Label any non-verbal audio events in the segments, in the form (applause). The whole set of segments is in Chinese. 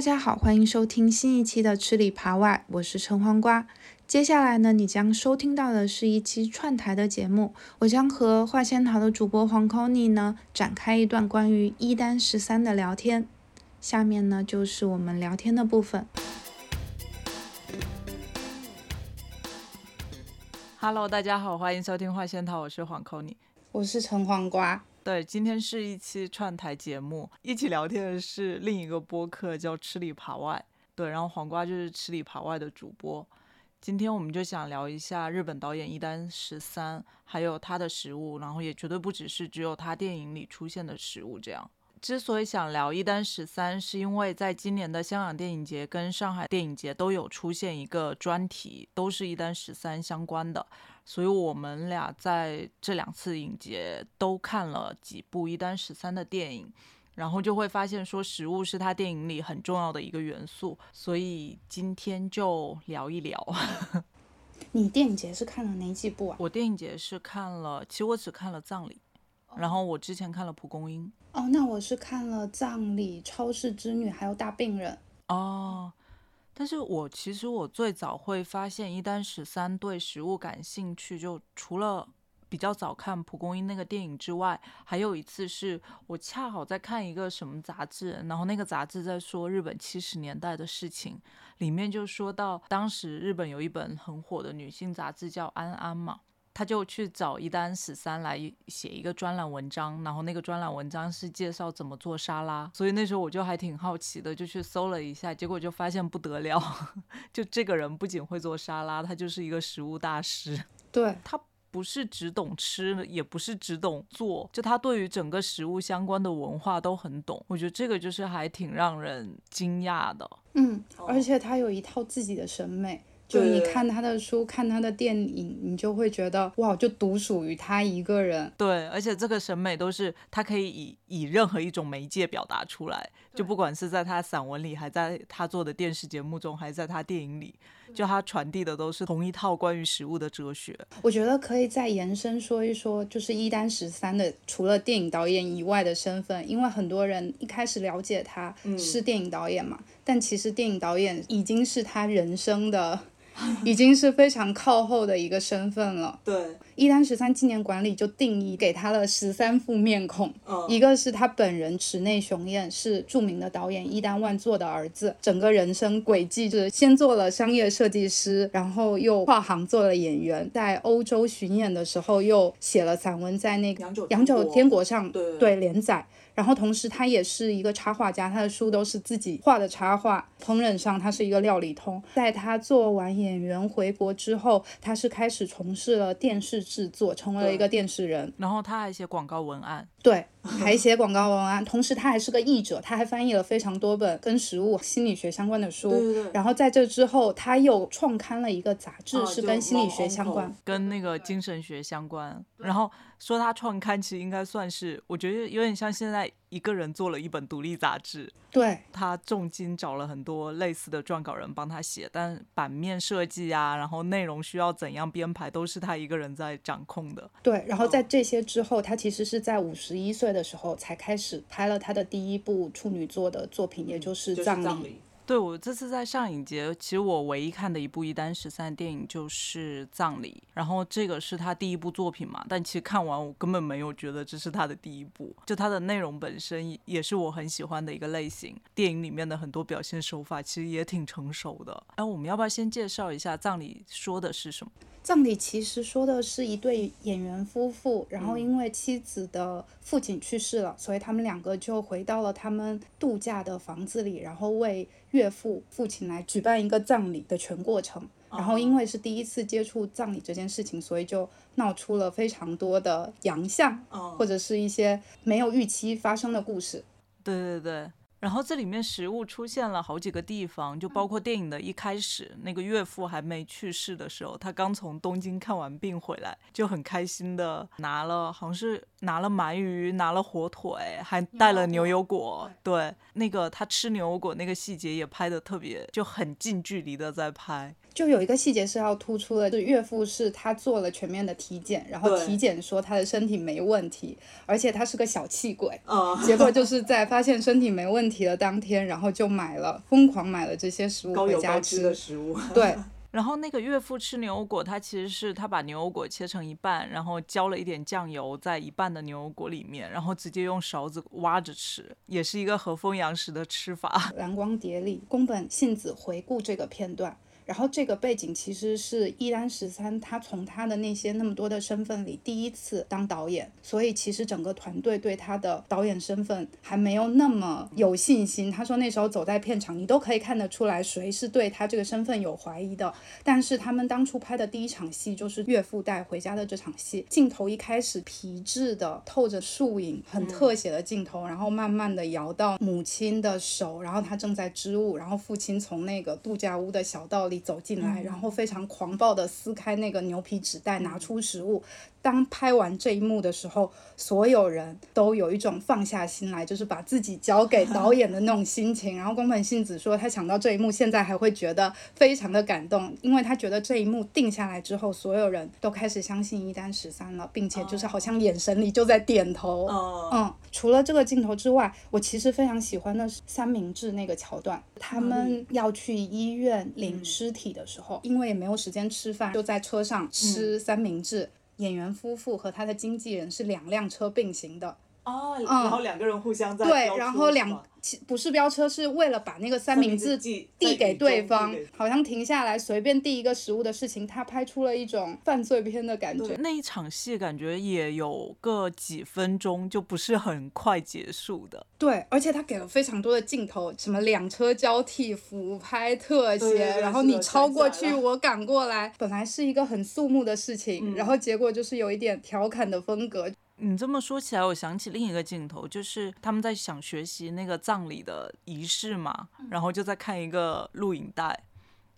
大家好，欢迎收听新一期的吃里扒外，我是陈黄瓜。接下来呢，你将收听到的是一期串台的节目，我将和画仙桃的主播黄 c o n y 呢展开一段关于一单十三的聊天。下面呢就是我们聊天的部分。Hello，大家好，欢迎收听画仙桃，我是黄 c o n y 我是陈黄瓜。对，今天是一期串台节目，一起聊天的是另一个播客叫吃里扒外。对，然后黄瓜就是吃里扒外的主播。今天我们就想聊一下日本导演一丹十三，还有他的食物，然后也绝对不只是只有他电影里出现的食物这样。之所以想聊一单十三，是因为在今年的香港电影节跟上海电影节都有出现一个专题，都是一单十三相关的，所以我们俩在这两次影节都看了几部一单十三的电影。然后就会发现说食物是他电影里很重要的一个元素，所以今天就聊一聊。(laughs) 你电影节是看了哪几部啊？我电影节是看了，其实我只看了《葬礼》，然后我之前看了《蒲公英》。哦，那我是看了《葬礼》《超市之女》还有《大病人》。哦，但是我其实我最早会发现一丹十三对食物感兴趣，就除了。比较早看《蒲公英》那个电影之外，还有一次是我恰好在看一个什么杂志，然后那个杂志在说日本七十年代的事情，里面就说到当时日本有一本很火的女性杂志叫《安安》嘛，他就去找一丹十三来写一个专栏文章，然后那个专栏文章是介绍怎么做沙拉，所以那时候我就还挺好奇的，就去搜了一下，结果就发现不得了，(laughs) 就这个人不仅会做沙拉，他就是一个食物大师，对他。不是只懂吃，也不是只懂做，就他对于整个食物相关的文化都很懂。我觉得这个就是还挺让人惊讶的。嗯，而且他有一套自己的审美，就你看他的书、看他的电影，你就会觉得哇，就独属于他一个人。对，而且这个审美都是他可以以以任何一种媒介表达出来，就不管是在他散文里，还在他做的电视节目中，还是在他电影里。就他传递的都是同一套关于食物的哲学。我觉得可以再延伸说一说，就是一丹十三的除了电影导演以外的身份，因为很多人一开始了解他是电影导演嘛，嗯、但其实电影导演已经是他人生的。(laughs) 已经是非常靠后的一个身份了。对，一丹十三纪念馆里就定义给他了十三副面孔，嗯、一个是他本人池内雄彦，是著名的导演一丹万作的儿子，整个人生轨迹是先做了商业设计师，然后又跨行做了演员，在欧洲巡演的时候又写了散文，在那个《洋酒天国》上对。对连载。然后同时他也是一个插画家，他的书都是自己画的插画。烹饪上他是一个料理通。在他做完演员回国之后，他是开始从事了电视制作，成为了一个电视人。然后他还写广告文案，对，还写广告文案。同时他还是个译者，他还翻译了非常多本跟食物心理学相关的书。对对对。然后在这之后，他又创刊了一个杂志，啊、是跟心理学相关，跟那个精神学相关。然后说他创刊，其实应该算是，我觉得有点像现在。一个人做了一本独立杂志，对他重金找了很多类似的撰稿人帮他写，但版面设计啊，然后内容需要怎样编排，都是他一个人在掌控的。对，然后在这些之后，他其实是在五十一岁的时候才开始拍了他的第一部处女作的作品，也就是《葬礼》。对我这次在上影节，其实我唯一看的一部一丹十三电影就是《葬礼》，然后这个是他第一部作品嘛，但其实看完我根本没有觉得这是他的第一部，就他的内容本身也是我很喜欢的一个类型，电影里面的很多表现手法其实也挺成熟的。哎，我们要不要先介绍一下《葬礼》说的是什么？葬礼其实说的是一对演员夫妇，然后因为妻子的父亲去世了，所以他们两个就回到了他们度假的房子里，然后为岳父父亲来举办一个葬礼的全过程。然后因为是第一次接触葬礼这件事情，所以就闹出了非常多的洋相，或者是一些没有预期发生的故事。对对对。然后这里面食物出现了好几个地方，就包括电影的一开始，那个岳父还没去世的时候，他刚从东京看完病回来，就很开心的拿了，好像是拿了鳗鱼，拿了火腿，还带了牛油果。对，那个他吃牛油果那个细节也拍的特别，就很近距离的在拍。就有一个细节是要突出的，是岳父是他做了全面的体检，然后体检说他的身体没问题，而且他是个小气鬼，(laughs) 结果就是在发现身体没问题的当天，然后就买了疯狂买了这些食物回家吃的食物。对，(laughs) 然后那个岳父吃牛油果，他其实是他把牛油果切成一半，然后浇了一点酱油在一半的牛油果里面，然后直接用勺子挖着吃，也是一个和风洋食的吃法。(laughs) 蓝光碟里，宫本信子回顾这个片段。然后这个背景其实是伊丹十三，他从他的那些那么多的身份里第一次当导演，所以其实整个团队对他的导演身份还没有那么有信心。他说那时候走在片场，你都可以看得出来谁是对他这个身份有怀疑的。但是他们当初拍的第一场戏就是岳父带回家的这场戏，镜头一开始皮质的透着树影，很特写的镜头，然后慢慢的摇到母亲的手，然后他正在织物，然后父亲从那个度假屋的小道里。走进来，然后非常狂暴的撕开那个牛皮纸袋，拿出食物。当拍完这一幕的时候，所有人都有一种放下心来，就是把自己交给 (laughs) 导演的那种心情。然后宫本信子说，他想到这一幕，现在还会觉得非常的感动，因为他觉得这一幕定下来之后，所有人都开始相信一丹十三了，并且就是好像眼神里就在点头。嗯，除了这个镜头之外，我其实非常喜欢的是三明治那个桥段，他们要去医院领尸体的时候，因为也没有时间吃饭，就在车上吃三明治。演员夫妇和他的经纪人是两辆车并行的。哦，然后两个人互相在对，然后两。不是飙车，是为了把那个三明治递给对方，好像停下来随便递一个食物的事情，他拍出了一种犯罪片的感觉。那一场戏感觉也有个几分钟，就不是很快结束的。对，而且他给了非常多的镜头，什么两车交替、俯拍特写，然后你超过去，我赶过来，本来是一个很肃穆的事情，然后结果就是有一点调侃的风格。你这么说起来，我想起另一个镜头，就是他们在想学习那个葬礼的仪式嘛，然后就在看一个录影带，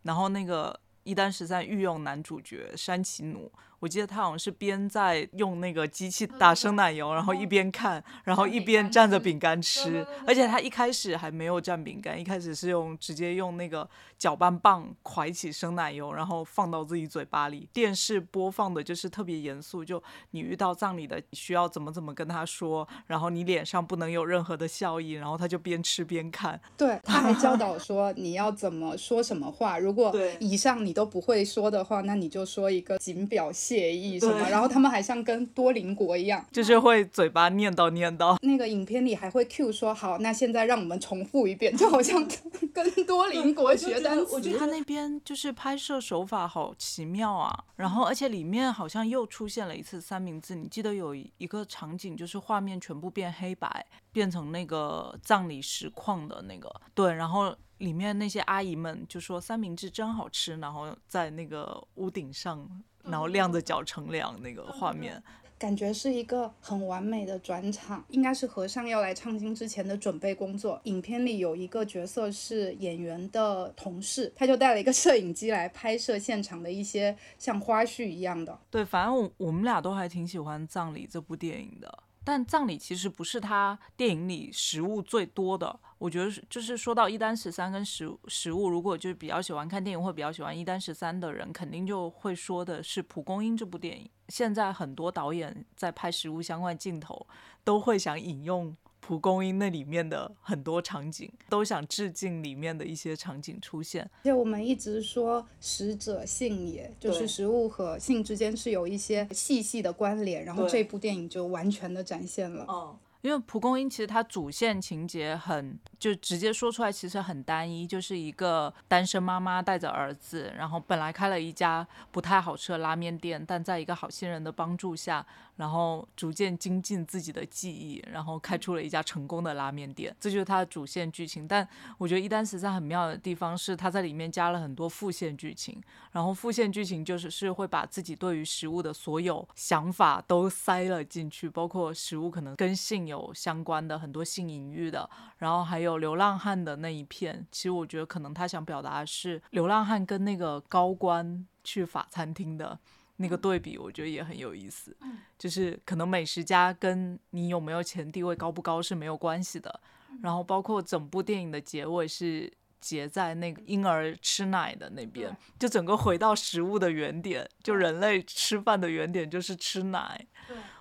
然后那个一丹十三御用男主角山崎努。我记得他好像是边在用那个机器打生奶油，然后一边看，然后一边蘸着饼干吃。而且他一开始还没有蘸饼干，一开始是用直接用那个搅拌棒蒯起生奶油，然后放到自己嘴巴里。电视播放的就是特别严肃，就你遇到葬礼的需要怎么怎么跟他说，然后你脸上不能有任何的笑意，然后他就边吃边看。对，他还教导 (laughs) 说你要怎么说什么话，如果以上你都不会说的话，那你就说一个仅表现。协议什么，然后他们还像跟多邻国一样，就是会嘴巴念叨念叨。那个影片里还会 Q 说好，那现在让我们重复一遍，就好像 (laughs) 跟多邻国学单词。我觉得他那边就是拍摄手法好奇妙啊，然后而且里面好像又出现了一次三明治。你记得有一个场景，就是画面全部变黑白，变成那个葬礼实况的那个，对，然后。里面那些阿姨们就说三明治真好吃，然后在那个屋顶上，然后亮着脚乘凉那个画面，感觉是一个很完美的转场，应该是和尚要来唱经之前的准备工作。影片里有一个角色是演员的同事，他就带了一个摄影机来拍摄现场的一些像花絮一样的。对，反正我我们俩都还挺喜欢《葬礼》这部电影的。但葬礼其实不是他电影里食物最多的，我觉得就是说到一丹十三跟食食物，如果就是比较喜欢看电影或比较喜欢一丹十三的人，肯定就会说的是《蒲公英》这部电影。现在很多导演在拍食物相关镜头，都会想引用。蒲公英那里面的很多场景都想致敬里面的一些场景出现。而且我们一直说食者性也，就是食物和性之间是有一些细细的关联，然后这部电影就完全的展现了。嗯，因为蒲公英其实它主线情节很。就直接说出来，其实很单一，就是一个单身妈妈带着儿子，然后本来开了一家不太好吃的拉面店，但在一个好心人的帮助下，然后逐渐精进自己的技艺，然后开出了一家成功的拉面店，这就是它的主线剧情。但我觉得一丹十三很妙的地方是，它在里面加了很多副线剧情，然后副线剧情就是是会把自己对于食物的所有想法都塞了进去，包括食物可能跟性有相关的很多性隐喻的，然后还有流浪汉的那一片。其实我觉得可能他想表达的是流浪汉跟那个高官去法餐厅的那个对比，我觉得也很有意思。就是可能美食家跟你有没有钱、地位高不高是没有关系的。然后包括整部电影的结尾是结在那个婴儿吃奶的那边，就整个回到食物的原点，就人类吃饭的原点就是吃奶。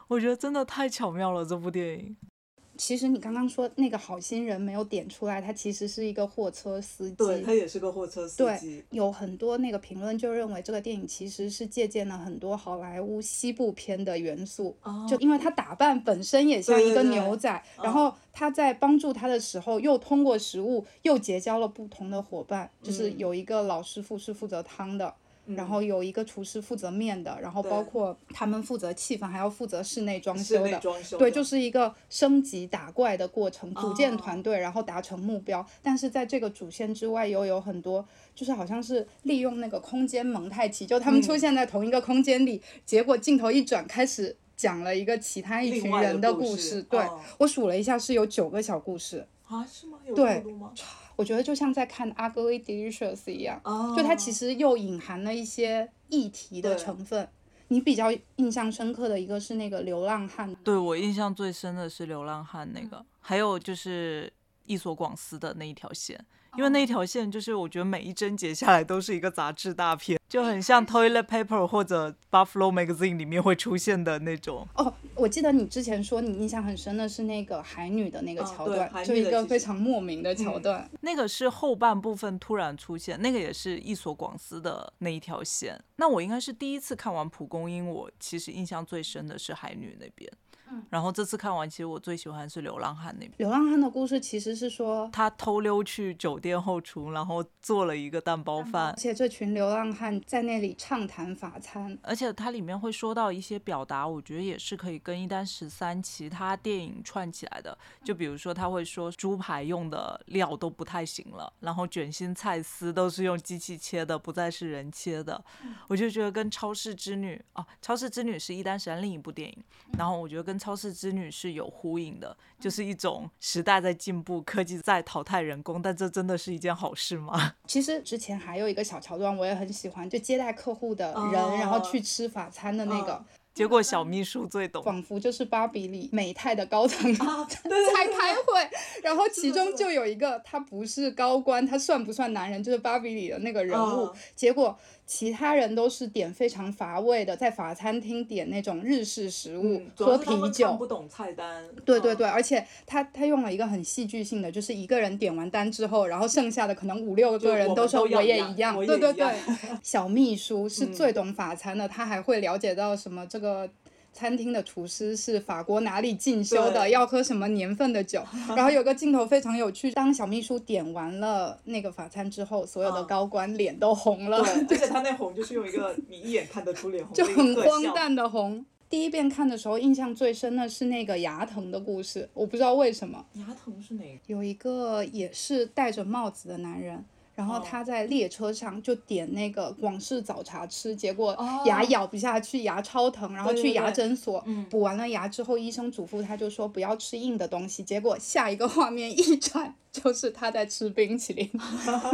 我觉得真的太巧妙了，这部电影。其实你刚刚说那个好心人没有点出来，他其实是一个货车司机。对他也是个货车司机。对，有很多那个评论就认为这个电影其实是借鉴了很多好莱坞西部片的元素。哦。就因为他打扮本身也像一个牛仔，然后他在帮助他的时候又通过食物又结交了不同的伙伴，就是有一个老师傅是负责汤的。然后有一个厨师负责面的，然后包括他们负责气氛，还要负责室内装修的。对，就是一个升级打怪的过程，组建团队，然后达成目标。但是在这个主线之外，又有很多，就是好像是利用那个空间蒙太奇，就他们出现在同一个空间里，结果镜头一转，开始讲了一个其他一群人的故事。对我数了一下，是有九个小故事。啊？是吗？有这么多吗？我觉得就像在看《Ugly Delicious》一样，就它其实又隐含了一些议题的成分。你比较印象深刻的一个是那个流浪汉，对我印象最深的是流浪汉那个，还有就是一所广司的那一条线。因为那条线就是我觉得每一帧截下来都是一个杂志大片，就很像 Toilet Paper 或者 Buffalo Magazine 里面会出现的那种。哦，我记得你之前说你印象很深的是那个海女的那个桥段，就一个非常莫名的桥段。那个是后半部分突然出现，那个也是一所广司的那一条线。那我应该是第一次看完蒲公英，我其实印象最深的是海女那边。然后这次看完，其实我最喜欢是流浪汉那边。流浪汉的故事其实是说，他偷溜去酒店后厨，然后做了一个蛋包饭。而且这群流浪汉在那里畅谈法餐。而且它里面会说到一些表达，我觉得也是可以跟一单十三其他电影串起来的。就比如说他会说猪排用的料都不太行了，然后卷心菜丝都是用机器切的，不再是人切的。我就觉得跟超市之女哦，超市之女是一单十三另一部电影。然后我觉得跟超市之女是有呼应的，就是一种时代在进步，科技在淘汰人工，但这真的是一件好事吗？(laughs) 其实之前还有一个小桥段，我也很喜欢，就接待客户的人，然后去吃法餐的那个。结果小秘书最懂，(laughs) 仿佛就是芭比里美泰的高层 (laughs) 在开会，然后其中就有一个他不是高官，他算不算男人？就是芭比里的那个人物。结果其他人都是点非常乏味的，在法餐厅点那种日式食物，喝啤酒。不懂菜单。对对对，而且他他用了一个很戏剧性的，就是一个人点完单之后，然后剩下的可能五六个人都说我也一样。对对对，小秘书是 (laughs) 最懂法餐的，他还会了解到什么这个。餐厅的厨师是法国哪里进修的？要喝什么年份的酒？(laughs) 然后有个镜头非常有趣，当小秘书点完了那个法餐之后，所有的高官脸都红了。对，(laughs) 而且他那红就是用一个你一眼看得出脸红，(laughs) 就很荒诞的红。第一遍看的时候，印象最深的是那个牙疼的故事，我不知道为什么。牙疼是哪个？有一个也是戴着帽子的男人。然后他在列车上就点那个广式早茶吃，结果牙咬不下去，牙超疼，然后去牙诊所补完了牙之后，医生嘱咐他就说不要吃硬的东西，结果下一个画面一转就是他在吃冰淇淋。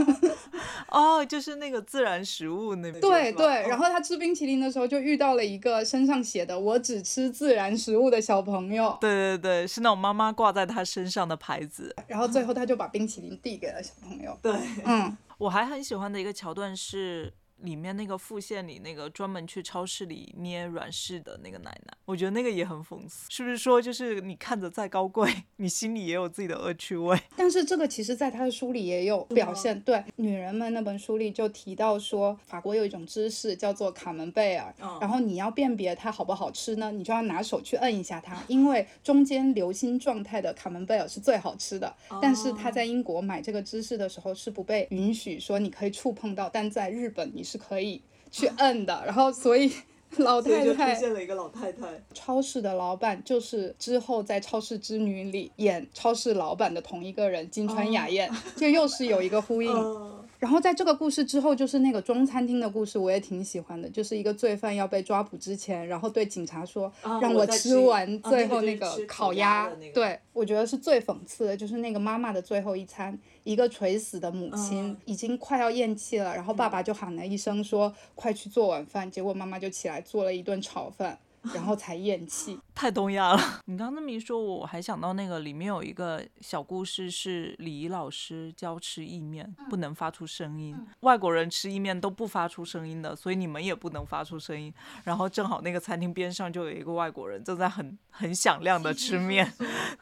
(laughs) 哦，就是那个自然食物那边。对对，然后他吃冰淇淋的时候就遇到了一个身上写的“我只吃自然食物”的小朋友。对对对，是那种妈妈挂在他身上的牌子。然后最后他就把冰淇淋递给了小朋友。对，嗯。我还很喜欢的一个桥段是。里面那个副线里那个专门去超市里捏软柿的那个奶奶，我觉得那个也很讽刺，是不是说就是你看着再高贵，(laughs) 你心里也有自己的恶趣味？但是这个其实在他的书里也有表现。对，女人们那本书里就提到说，法国有一种芝士叫做卡门贝尔，然后你要辨别它好不好吃呢，你就要拿手去摁一下它，因为中间流心状态的卡门贝尔是最好吃的。但是他在英国买这个芝士的时候是不被允许说你可以触碰到，但在日本你。是可以去摁的，然后所以 (laughs) 老太太出现了一个老太太。超市的老板就是之后在《超市之女》里演超市老板的同一个人，金川雅彦，(laughs) 就又是有一个呼应。然后在这个故事之后，就是那个中餐厅的故事，我也挺喜欢的。就是一个罪犯要被抓捕之前，然后对警察说：“让我吃完最后那个烤鸭。对，我觉得是最讽刺的，就是那个妈妈的最后一餐，一个垂死的母亲已经快要咽气了，然后爸爸就喊了一声说：“快去做晚饭。”结果妈妈就起来做了一顿炒饭。然后才咽气，太东亚了。(laughs) 你刚那么一说，我还想到那个里面有一个小故事，是礼仪老师教吃意面不能发出声音，外国人吃意面都不发出声音的，所以你们也不能发出声音。然后正好那个餐厅边上就有一个外国人正在很很响亮的吃面。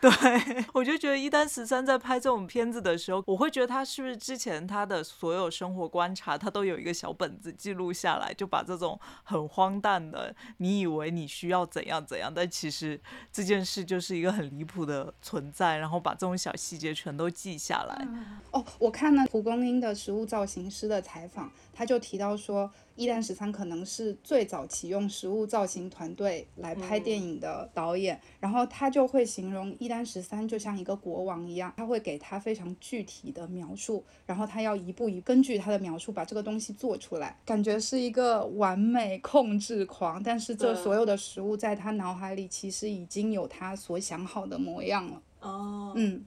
对，(laughs) 我就觉得一丹十三在拍这种片子的时候，我会觉得他是不是之前他的所有生活观察，他都有一个小本子记录下来，就把这种很荒诞的，你以为你。需要怎样怎样，但其其实这件事就是一个很离谱的存在，然后把这种小细节全都记下来。哦，我看了蒲公英的食物造型师的采访。他就提到说，一丹十三可能是最早启用实物造型团队来拍电影的导演，然后他就会形容一丹十三就像一个国王一样，他会给他非常具体的描述，然后他要一步一根据他的描述把这个东西做出来，感觉是一个完美控制狂，但是这所有的食物在他脑海里其实已经有他所想好的模样了。哦，嗯。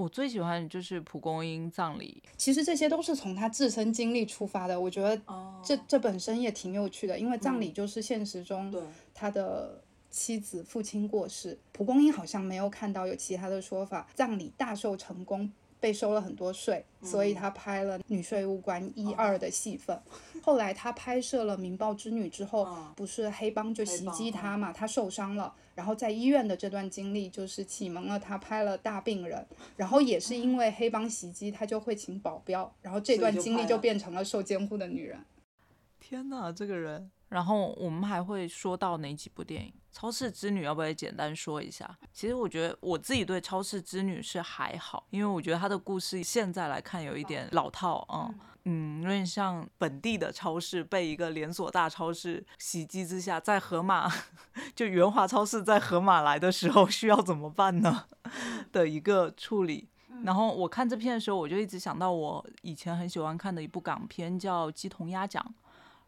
我最喜欢的就是蒲公英葬礼，其实这些都是从他自身经历出发的，我觉得这这本身也挺有趣的，因为葬礼就是现实中他的妻子父亲过世，蒲公英好像没有看到有其他的说法，葬礼大受成功。被收了很多税，所以他拍了女税务官一二的戏份。后来他拍摄了《民报之女》之后，不是黑帮就袭击他嘛，他受伤了。然后在医院的这段经历，就是启蒙了他拍了《大病人》。然后也是因为黑帮袭击，他就会请保镖。然后这段经历就变成了受监护的女人。天哪，这个人！然后我们还会说到哪几部电影？《超市之女》要不要简单说一下？其实我觉得我自己对《超市之女》是还好，因为我觉得它的故事现在来看有一点老套，嗯嗯，有点像本地的超市被一个连锁大超市袭击之下，在河马 (laughs) 就元华超市在河马来的时候需要怎么办呢 (laughs) 的一个处理。然后我看这片的时候，我就一直想到我以前很喜欢看的一部港片叫《鸡同鸭讲》。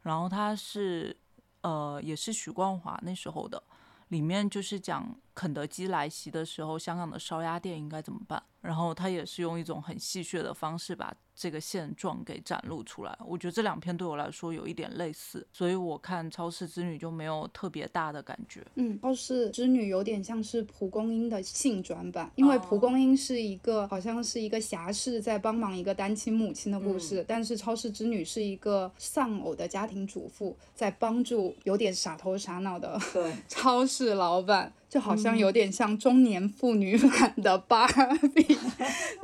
然后他是，呃，也是许冠华那时候的，里面就是讲肯德基来袭的时候，香港的烧鸭店应该怎么办。然后他也是用一种很戏谑的方式把。这个现状给展露出来，我觉得这两篇对我来说有一点类似，所以我看《超市之女》就没有特别大的感觉。嗯，《超市之女》有点像是蒲公英的性转版，因为蒲公英是一个好像是一个侠士在帮忙一个单亲母亲的故事，但是《超市之女》是一个丧偶的家庭主妇在帮助有点傻头傻脑的 (laughs) 超市老板。就好像有点像中年妇女 (laughs) 版的芭比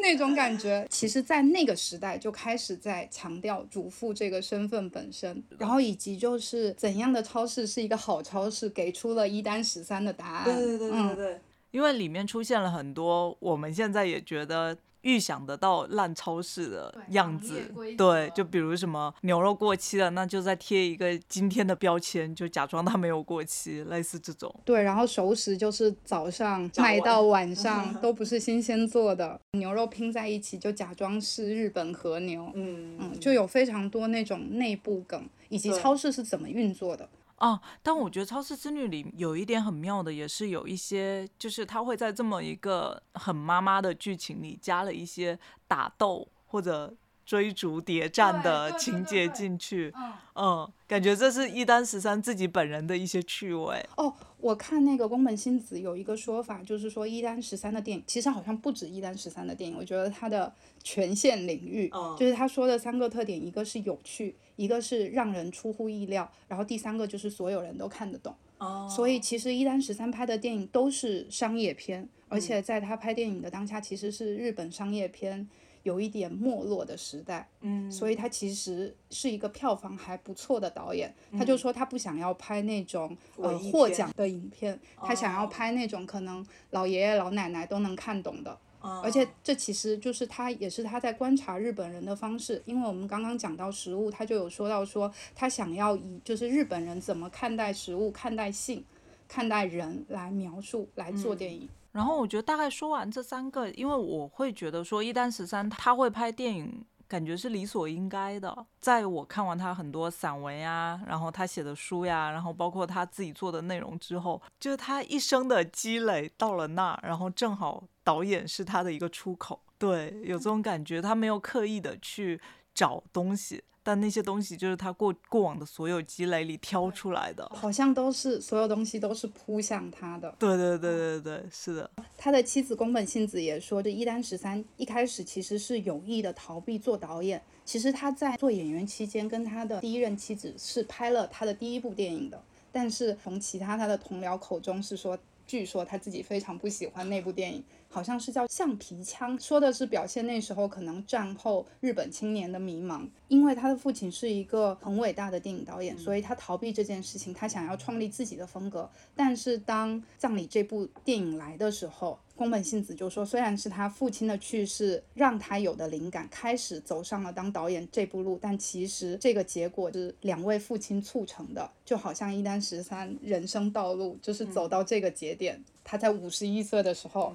那种感觉，其实，在那个时代就开始在强调主妇这个身份本身，然后以及就是怎样的超市是一个好超市，给出了一单十三的答案。对对对对对，因为里面出现了很多我们现在也觉得。预想得到烂超市的样子，对，就比如什么牛肉过期了，那就再贴一个今天的标签，就假装它没有过期，类似这种。对，然后熟食就是早上卖到晚上 (laughs) 都不是新鲜做的，牛肉拼在一起就假装是日本和牛，嗯嗯，就有非常多那种内部梗，以及超市是怎么运作的。啊，但我觉得《超市之女》里有一点很妙的，也是有一些，就是他会在这么一个很妈妈的剧情里加了一些打斗或者追逐谍战的情节进去。嗯，感觉这是一丹十三自己本人的一些趣味。哦，我看那个宫本信子有一个说法，就是说一丹十三的电影其实好像不止一丹十三的电影，我觉得他的权限领域，就是他说的三个特点，一个是有趣。一个是让人出乎意料，然后第三个就是所有人都看得懂。哦，所以其实一丹十三拍的电影都是商业片，而且在他拍电影的当下，其实是日本商业片有一点没落的时代。嗯，所以他其实是一个票房还不错的导演。他就说他不想要拍那种呃获奖的影片，他想要拍那种可能老爷爷老奶奶都能看懂的。而且这其实就是他，也是他在观察日本人的方式。因为我们刚刚讲到食物，他就有说到说他想要以就是日本人怎么看待食物、看待性、看待人来描述来做电影。然后我觉得大概说完这三个，因为我会觉得说一丹十三他会拍电影。感觉是理所应该的。在我看完他很多散文呀，然后他写的书呀，然后包括他自己做的内容之后，就是他一生的积累到了那，然后正好导演是他的一个出口。对，有这种感觉，他没有刻意的去找东西。但那些东西就是他过过往的所有积累里挑出来的，好像都是所有东西都是扑向他的。对对对对对，是的。他的妻子宫本信子也说，这一丹十三一开始其实是有意的逃避做导演。其实他在做演员期间，跟他的第一任妻子是拍了他的第一部电影的。但是从其他他的同僚口中是说，据说他自己非常不喜欢那部电影。好像是叫橡皮枪，说的是表现那时候可能战后日本青年的迷茫。因为他的父亲是一个很伟大的电影导演，所以他逃避这件事情，他想要创立自己的风格。但是当《葬礼》这部电影来的时候，宫本信子就说，虽然是他父亲的去世让他有的灵感，开始走上了当导演这步路，但其实这个结果是两位父亲促成的，就好像一丹十三人生道路就是走到这个节点，他在五十一岁的时候。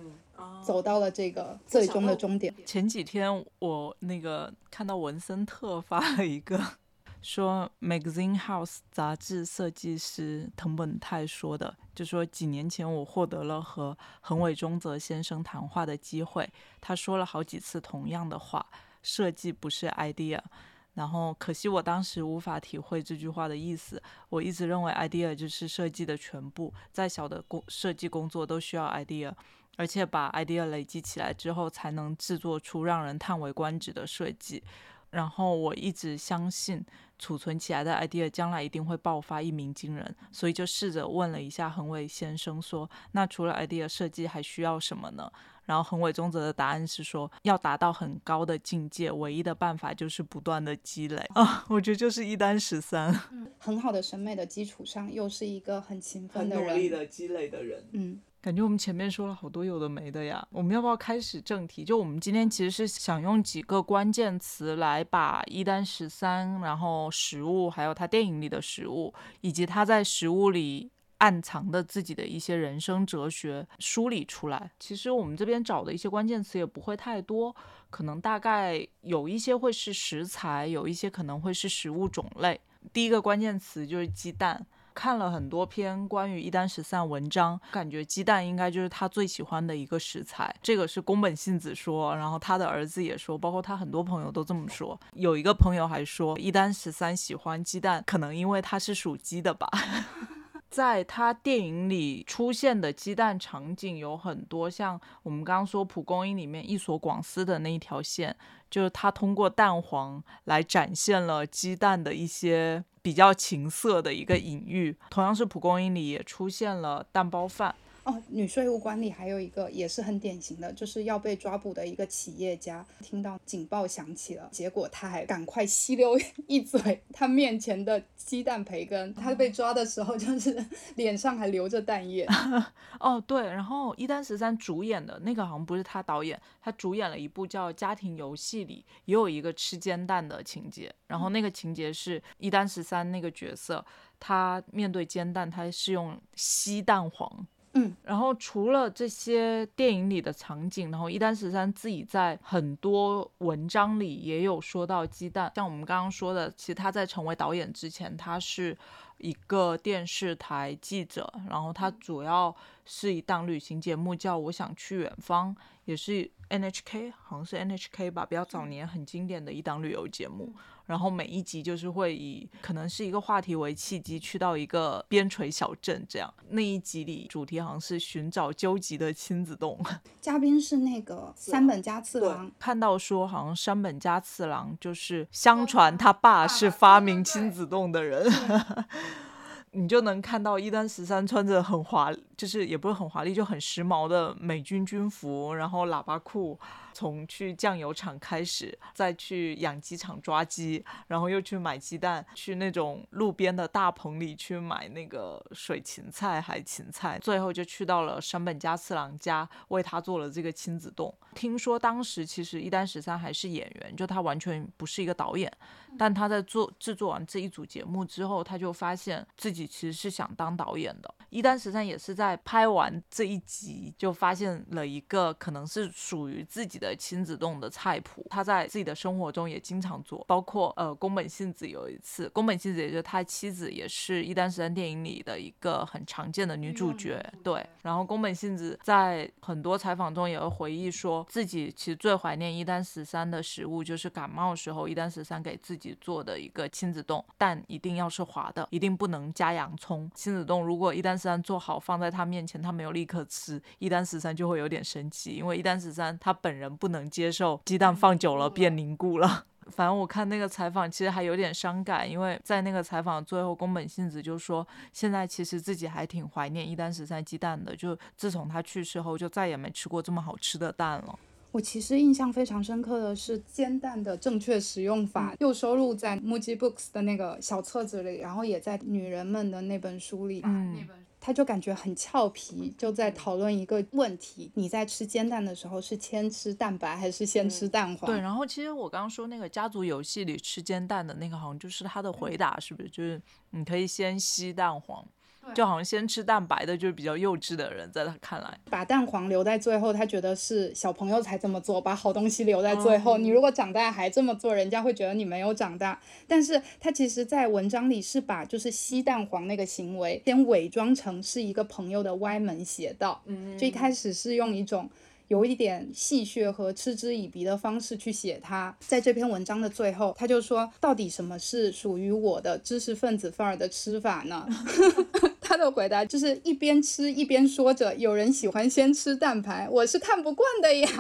走到了这个最终的终点。前几天我那个看到文森特发了一个，说《Magazine House》杂志设计师藤本泰说的，就说几年前我获得了和横尾中泽先生谈话的机会，他说了好几次同样的话：设计不是 idea。然后可惜我当时无法体会这句话的意思。我一直认为 idea 就是设计的全部，再小的工设计工作都需要 idea。而且把 idea 累积起来之后，才能制作出让人叹为观止的设计。然后我一直相信，储存起来的 idea 将来一定会爆发一鸣惊人，所以就试着问了一下横尾先生，说：“那除了 idea 设计，还需要什么呢？”然后横尾中则的答案是说：“要达到很高的境界，唯一的办法就是不断的积累。”啊，我觉得就是一单十三，很好的审美的基础上，又是一个很勤奋的人，很努力的积累的人，嗯。感觉我们前面说了好多有的没的呀，我们要不要开始正题？就我们今天其实是想用几个关键词来把一丹十三，然后食物，还有他电影里的食物，以及他在食物里暗藏的自己的一些人生哲学梳理出来。其实我们这边找的一些关键词也不会太多，可能大概有一些会是食材，有一些可能会是食物种类。第一个关键词就是鸡蛋。看了很多篇关于一丹十三文章，感觉鸡蛋应该就是他最喜欢的一个食材。这个是宫本信子说，然后他的儿子也说，包括他很多朋友都这么说。有一个朋友还说，一丹十三喜欢鸡蛋，可能因为他是属鸡的吧。(laughs) 在他电影里出现的鸡蛋场景有很多，像我们刚刚说蒲公英里面一所广司的那一条线，就是他通过蛋黄来展现了鸡蛋的一些比较情色的一个隐喻。同样是蒲公英里也出现了蛋包饭。哦，女税务官里还有一个也是很典型的，就是要被抓捕的一个企业家，听到警报响起了，结果他还赶快吸溜 (laughs) 一嘴他面前的鸡蛋培根。他被抓的时候，就是 (laughs) 脸上还流着蛋液。(laughs) 哦，对，然后一丹十三主演的那个好像不是他导演，他主演了一部叫《家庭游戏》里也有一个吃煎蛋的情节，然后那个情节是一丹十三那个角色，他面对煎蛋，他是用吸蛋黄。嗯，然后除了这些电影里的场景，然后一丹十三自己在很多文章里也有说到鸡蛋，像我们刚刚说的，其实他在成为导演之前，他是一个电视台记者，然后他主要是一档旅行节目叫《我想去远方》，也是 NHK，好像是 NHK 吧，比较早年很经典的一档旅游节目。然后每一集就是会以可能是一个话题为契机，去到一个边陲小镇这样。那一集里主题好像是寻找究极的亲子洞，(laughs) 嘉宾是那个山本家次郎。看到说好像山本家次郎就是相传他爸是发明亲子洞的人。(laughs) 你就能看到一丹十三穿着很华，就是也不是很华丽，就很时髦的美军军服，然后喇叭裤，从去酱油厂开始，再去养鸡场抓鸡，然后又去买鸡蛋，去那种路边的大棚里去买那个水芹菜、海芹菜，最后就去到了山本家次郎家，为他做了这个亲子洞。听说当时其实一丹十三还是演员，就他完全不是一个导演。但他在做制作完这一组节目之后，他就发现自己其实是想当导演的。一丹十三也是在拍完这一集，就发现了一个可能是属于自己的。亲子冻的菜谱，他在自己的生活中也经常做，包括呃宫本信子有一次，宫本信子也就是他妻子，也是一丹十三电影里的一个很常见的女主角，对。然后宫本信子在很多采访中也会回忆说，自己其实最怀念一丹十三的食物就是感冒时候一丹十三给自己做的一个亲子冻，但一定要是滑的，一定不能加洋葱。亲子冻如果一丹十三做好放在他面前，他没有立刻吃，一丹十三就会有点生气，因为一丹十三他本人不能接受鸡蛋放久了变凝固了。(laughs) 反正我看那个采访，其实还有点伤感，因为在那个采访最后，宫本信子就说，现在其实自己还挺怀念一丹十三鸡蛋的，就自从他去世后，就再也没吃过这么好吃的蛋了。我其实印象非常深刻的是煎蛋的正确使用法，又收录在 Muji Books 的那个小册子里，然后也在女人们的那本书里。嗯。他就感觉很俏皮，就在讨论一个问题：你在吃煎蛋的时候是先吃蛋白还是先吃蛋黄？对，然后其实我刚刚说那个家族游戏里吃煎蛋的那个，好像就是他的回答，是不是？就是你可以先吸蛋黄。就好像先吃蛋白的，就是比较幼稚的人，在他看来，把蛋黄留在最后，他觉得是小朋友才这么做，把好东西留在最后。你如果长大还这么做，人家会觉得你没有长大。但是他其实，在文章里是把就是吸蛋黄那个行为，先伪装成是一个朋友的歪门邪道。嗯，就一开始是用一种。有一点戏谑和嗤之以鼻的方式去写他，在这篇文章的最后，他就说：“到底什么是属于我的知识分子范儿的吃法呢？” (laughs) 他的回答就是一边吃一边说着：“有人喜欢先吃蛋排，我是看不惯的呀。(laughs) ”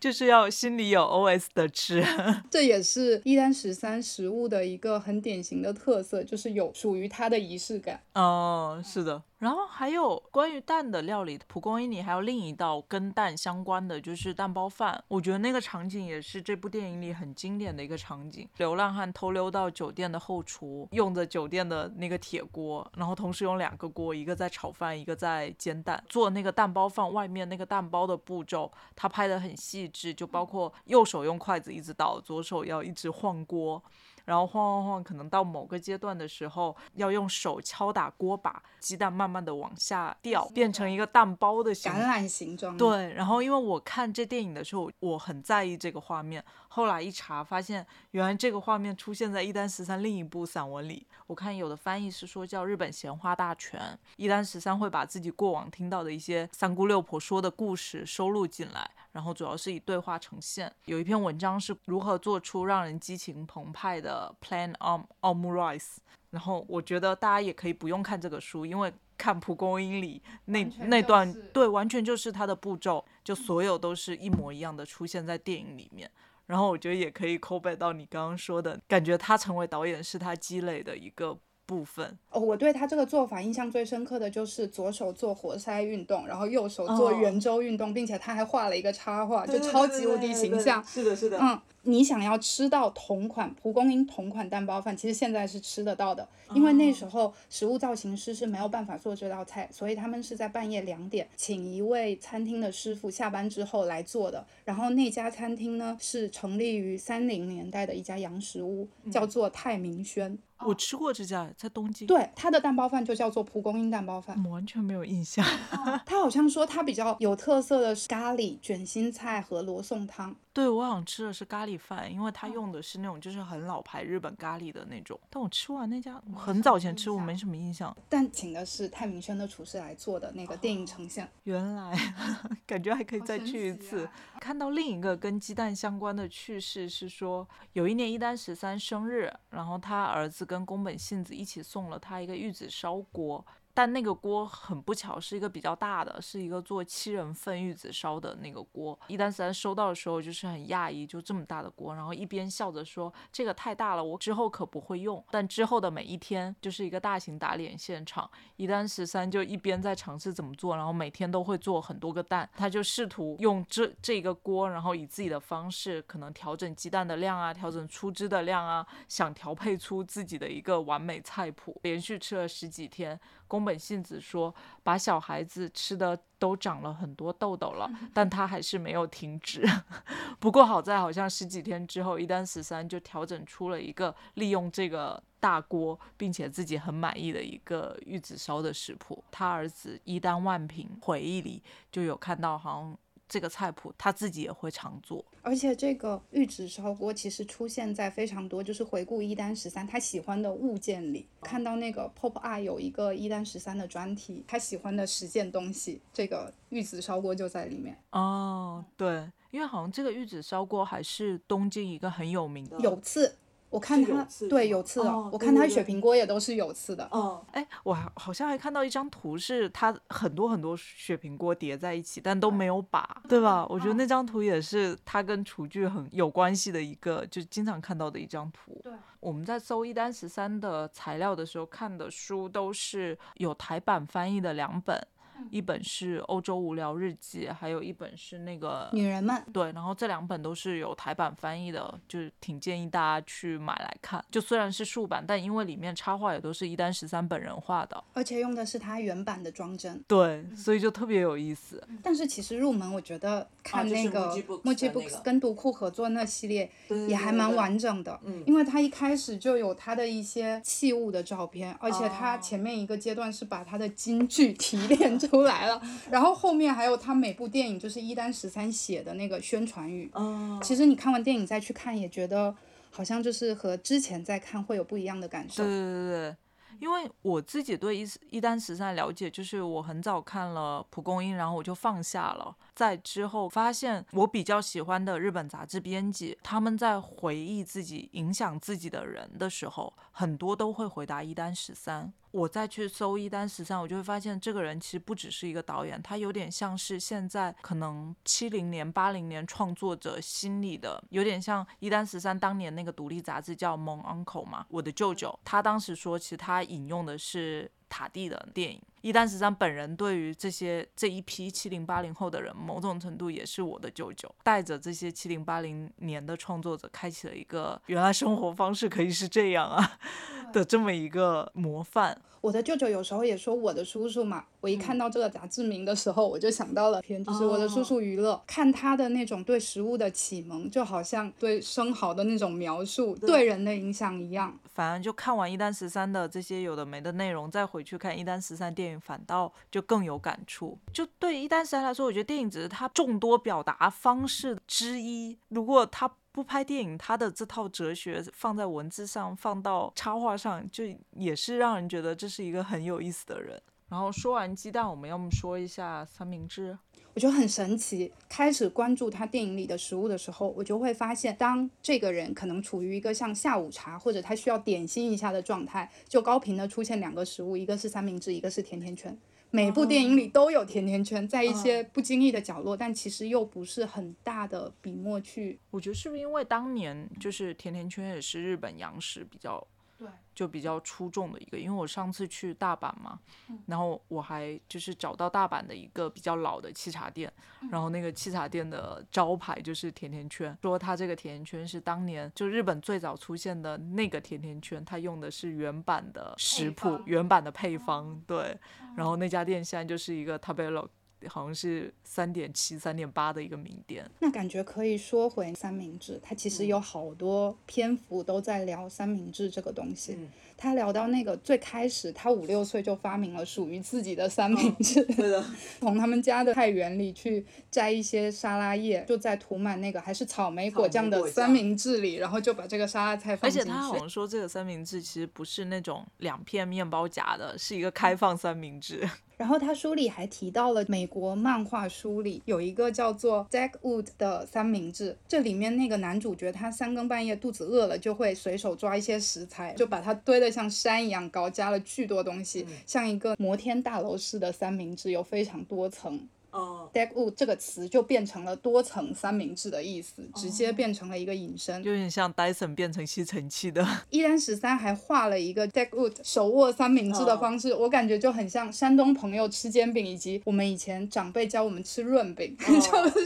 就是要心里有 OS 的吃，(laughs) 这也是一丹十三食物的一个很典型的特色，就是有属于它的仪式感。哦，是的。然后还有关于蛋的料理，蒲公英里还有另一道跟蛋相关的，就是蛋包饭。我觉得那个场景也是这部电影里很经典的一个场景。流浪汉偷溜到酒店的后厨，用着酒店的那个铁锅，然后同时用两个锅，一个在炒饭，一个在煎蛋。做那个蛋包饭外面那个蛋包的步骤，他拍的很细致，就包括右手用筷子一直倒，左手要一直晃锅。然后晃晃晃，可能到某个阶段的时候，要用手敲打锅把，鸡蛋慢慢的往下掉，变成一个蛋包的橄榄形状。对，然后因为我看这电影的时候，我很在意这个画面。后来一查，发现原来这个画面出现在一丹十三另一部散文里。我看有的翻译是说叫《日本闲话大全》，一丹十三会把自己过往听到的一些三姑六婆说的故事收录进来，然后主要是以对话呈现。有一篇文章是如何做出让人激情澎湃的 Plan on Omurice，然后我觉得大家也可以不用看这个书，因为看蒲公英里那那段，对，完全就是它的步骤，就所有都是一模一样的出现在电影里面。然后我觉得也可以 call back 到你刚刚说的感觉，他成为导演是他积累的一个部分。哦，我对他这个做法印象最深刻的就是左手做活塞运动，然后右手做圆周运动，并且他还画了一个插画，就超级无敌形象。是的，是的。嗯。你想要吃到同款蒲公英同款蛋包饭，其实现在是吃得到的，因为那时候食物造型师是没有办法做这道菜，所以他们是在半夜两点请一位餐厅的师傅下班之后来做的。然后那家餐厅呢是成立于三零年代的一家洋食屋，叫做泰明轩。我吃过这家，在东京。对，他的蛋包饭就叫做蒲公英蛋包饭。完全没有印象。(laughs) 他好像说他比较有特色的是咖喱卷心菜和罗宋汤。对，我想吃的是咖喱饭，因为他用的是那种就是很老牌日本咖喱的那种。但我吃完那家很早前吃，我没什么印象。但请的是泰明轩的厨师来做的那个电影呈现。原来，(laughs) 感觉还可以再去一次。看到另一个跟鸡蛋相关的趣事是说，有一年一丹十三生日，然后他儿子跟跟宫本信子一起送了他一个玉子烧锅。但那个锅很不巧是一个比较大的，是一个做七人份玉子烧的那个锅。一丹三收到的时候就是很讶异，就这么大的锅，然后一边笑着说这个太大了，我之后可不会用。但之后的每一天就是一个大型打脸现场，一丹十三就一边在尝试怎么做，然后每天都会做很多个蛋，他就试图用这这个锅，然后以自己的方式可能调整鸡蛋的量啊，调整出汁的量啊，想调配出自己的一个完美菜谱。连续吃了十几天，宫本信子说，把小孩子吃的都长了很多痘痘了，(laughs) 但他还是没有停止。(laughs) 不过好在好像十几天之后，一丹十三就调整出了一个利用这个大锅，并且自己很满意的一个玉子烧的食谱。他儿子一丹万平回忆里就有看到，好像。这个菜谱他自己也会常做，而且这个玉子烧锅其实出现在非常多就是回顾一丹十三他喜欢的物件里，看到那个 Pop Art 有一个一丹十三的专题，他喜欢的十件东西，这个玉子烧锅就在里面。哦，对，因为好像这个玉子烧锅还是东京一个很有名的，有刺。我看它对有刺的，我看它雪平锅也都是有刺的。哦，哎，我还好像还看到一张图，是它很多很多雪平锅叠在一起，但都没有把，对吧？我觉得那张图也是它跟厨具很有关系的一个，就经常看到的一张图。对，我们在搜一单十三的材料的时候看的书都是有台版翻译的两本。一本是《欧洲无聊日记》，还有一本是那个《女人们》。对，然后这两本都是有台版翻译的，就是挺建议大家去买来看。就虽然是竖版，但因为里面插画也都是一丹十三本人画的，而且用的是他原版的装帧。对，所以就特别有意思。但是其实入门，我觉得看那个 Moji Books 跟读库合作那系列也还蛮完整的，因为他一开始就有他的一些器物的照片，而且他前面一个阶段是把他的京剧提炼。(laughs) 出来了，然后后面还有他每部电影就是一丹十三写的那个宣传语。嗯，其实你看完电影再去看，也觉得好像就是和之前在看会有不一样的感受。对对对对，因为我自己对一一丹十三了解，就是我很早看了蒲公英，然后我就放下了。在之后发现我比较喜欢的日本杂志编辑，他们在回忆自己影响自己的人的时候，很多都会回答一丹十三。我再去搜一丹十三，我就会发现这个人其实不只是一个导演，他有点像是现在可能七零年、八零年创作者心里的，有点像一丹十三当年那个独立杂志叫《蒙 Uncle》嘛，我的舅舅，他当时说，其实他引用的是塔蒂的电影。一丹十三本人对于这些这一批七零八零后的人，某种程度也是我的舅舅，带着这些七零八零年的创作者，开启了一个原来生活方式可以是这样啊 (laughs) 的这么一个模范。我的舅舅有时候也说我的叔叔嘛，我一看到这个杂志名的时候，我就想到了片，就是我的叔叔娱乐，看他的那种对食物的启蒙，就好像对生蚝的那种描述对人的影响一样。反正就看完一丹十三的这些有的没的内容，再回去看一丹十三电影，反倒就更有感触。就对一丹十三来说，我觉得电影只是他众多表达方式之一。如果他不拍电影，他的这套哲学放在文字上，放到插画上，就也是让人觉得这是一个很有意思的人。然后说完鸡蛋，我们要么说一下三明治。我觉得很神奇。开始关注他电影里的食物的时候，我就会发现，当这个人可能处于一个像下午茶或者他需要点心一下的状态，就高频的出现两个食物，一个是三明治，一个是甜甜圈。每部电影里都有甜甜圈，在一些不经意的角落，但其实又不是很大的笔墨去。我觉得是不是因为当年就是甜甜圈也是日本洋食比较。对，就比较出众的一个，因为我上次去大阪嘛，然后我还就是找到大阪的一个比较老的沏茶店，然后那个沏茶店的招牌就是甜甜圈，说它这个甜甜圈是当年就日本最早出现的那个甜甜圈，它用的是原版的食谱、原版的配方，对，然后那家店现在就是一个 tabello。好像是三点七、三点八的一个名店。那感觉可以说回三明治，它其实有好多篇幅都在聊三明治这个东西。他聊到那个最开始，他五六岁就发明了属于自己的三明治。对的，(laughs) 从他们家的菜园里去摘一些沙拉叶，就在涂满那个还是草莓果酱的三明治里，然后就把这个沙拉菜放进去。而且他好像 (laughs) 说这个三明治其实不是那种两片面包夹的，是一个开放三明治。(laughs) 然后他书里还提到了美国漫画书里有一个叫做 Deckwood 的三明治，这里面那个男主角他三更半夜肚子饿了，就会随手抓一些食材，就把它堆得像山一样高，加了巨多东西，像一个摩天大楼似的三明治，有非常多层。哦，deckwood 这个词就变成了多层三明治的意思，直接变成了一个引申，有点像 Dyson 变成吸尘器的。(laughs) 一丹十三还画了一个 deckwood 手握三明治的方式，我感觉就很像山东朋友吃煎饼，以及我们以前长辈教我们吃润饼，(laughs) 就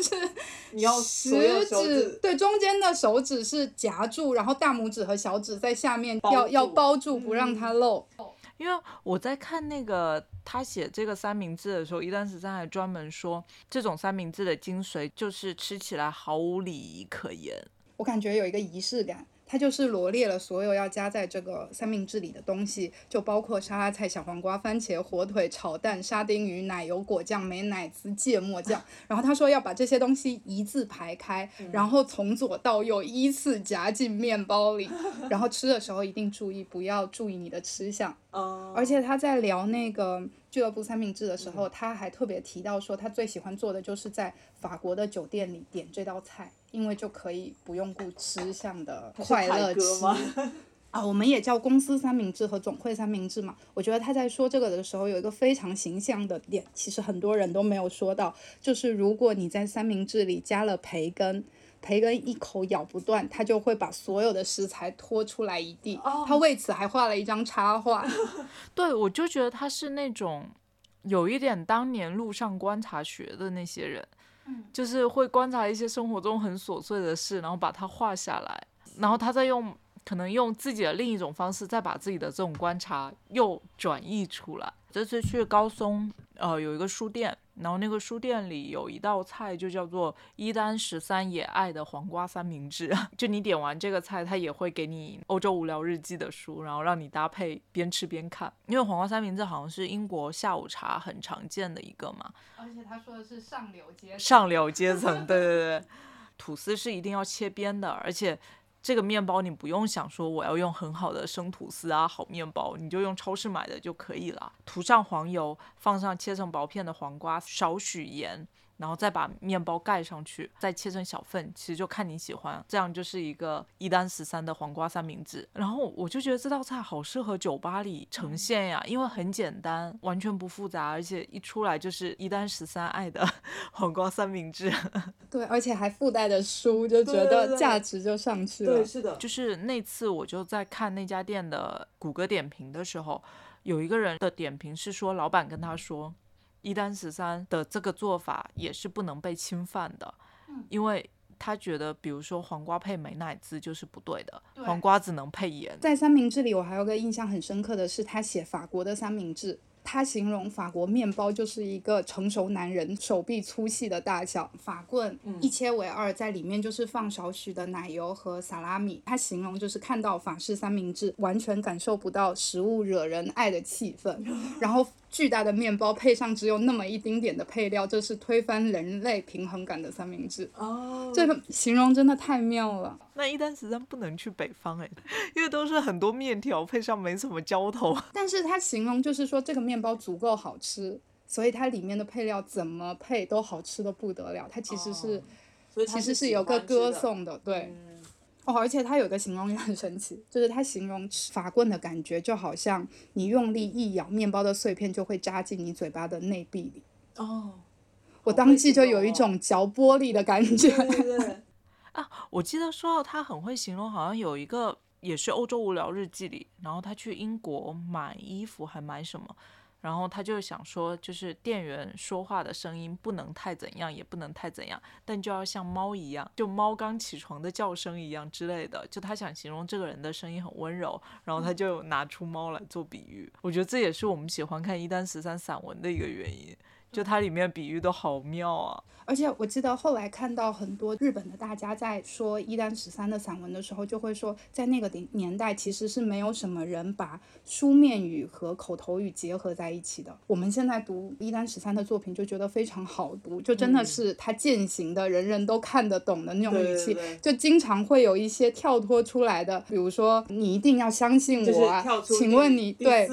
是 (laughs) 你要食指对中间的手指是夹住，然后大拇指和小指在下面要要包住，不让它漏。因为我在看那个他写这个三明治的时候，一丹十三还专门说，这种三明治的精髓就是吃起来毫无礼仪可言。我感觉有一个仪式感。它就是罗列了所有要加在这个三明治里的东西，就包括沙拉菜、小黄瓜、番茄、火腿、炒蛋、沙丁鱼、奶油果酱、美乃滋、芥末酱。(laughs) 然后他说要把这些东西一字排开，然后从左到右依次夹进面包里。(laughs) 然后吃的时候一定注意不要注意你的吃相。而且他在聊那个俱乐部三明治的时候，他还特别提到说他最喜欢做的就是在法国的酒店里点这道菜。因为就可以不用顾吃相的快乐吃啊，我们也叫公司三明治和总会三明治嘛。我觉得他在说这个的时候有一个非常形象的点，其实很多人都没有说到，就是如果你在三明治里加了培根，培根一口咬不断，他就会把所有的食材拖出来一地。他为此还画了一张插画。(laughs) 对，我就觉得他是那种有一点当年路上观察学的那些人。就是会观察一些生活中很琐碎的事，然后把它画下来，然后他再用可能用自己的另一种方式，再把自己的这种观察又转译出来。这次去高松，呃，有一个书店，然后那个书店里有一道菜，就叫做一丹十三也爱的黄瓜三明治。(laughs) 就你点完这个菜，他也会给你欧洲无聊日记的书，然后让你搭配边吃边看。因为黄瓜三明治好像是英国下午茶很常见的一个嘛。而且他说的是上流阶层。上流阶层，(laughs) 对对对，吐司是一定要切边的，而且。这个面包你不用想说我要用很好的生吐司啊，好面包，你就用超市买的就可以了。涂上黄油，放上切成薄片的黄瓜，少许盐。然后再把面包盖上去，再切成小份，其实就看你喜欢。这样就是一个一单十三的黄瓜三明治。然后我就觉得这道菜好适合酒吧里呈现呀，因为很简单，完全不复杂，而且一出来就是一单十三爱的 (laughs) 黄瓜三明治。(laughs) 对，而且还附带的书，就觉得价值就上去了。对，是的。就是那次我就在看那家店的谷歌点评的时候，有一个人的点评是说，老板跟他说。一单十三的这个做法也是不能被侵犯的，因为他觉得，比如说黄瓜配美乃滋就是不对的，黄瓜只能配盐。在三明治里，我还有个印象很深刻的是，他写法国的三明治。他形容法国面包就是一个成熟男人手臂粗细的大小，法棍一切为二，在里面就是放少许的奶油和萨拉米。他形容就是看到法式三明治，完全感受不到食物惹人爱的气氛，然后巨大的面包配上只有那么一丁点的配料，这是推翻人类平衡感的三明治。哦，这个形容真的太妙了。那一单实在不能去北方哎，因为都是很多面条配上没什么浇头。但是它形容就是说这个面包足够好吃，所以它里面的配料怎么配都好吃的不得了。它其实是，其实是有个歌颂的，对。哦，而且它有个形容也很神奇，就是它形容法棍的感觉就好像你用力一咬，面包的碎片就会扎进你嘴巴的内壁里。哦，我当即就有一种嚼玻璃的感觉。(laughs) 啊，我记得说到他很会形容，好像有一个也是欧洲无聊日记里，然后他去英国买衣服还买什么，然后他就想说，就是店员说话的声音不能太怎样，也不能太怎样，但就要像猫一样，就猫刚起床的叫声一样之类的，就他想形容这个人的声音很温柔，然后他就拿出猫来做比喻。我觉得这也是我们喜欢看一单十三散文的一个原因，就它里面比喻都好妙啊。而且我记得后来看到很多日本的大家在说一丹十三的散文的时候，就会说，在那个年年代其实是没有什么人把书面语和口头语结合在一起的。我们现在读一丹十三的作品就觉得非常好读，就真的是他践行的，人人都看得懂的那种语气，就经常会有一些跳脱出来的，比如说你一定要相信我啊，请问你对，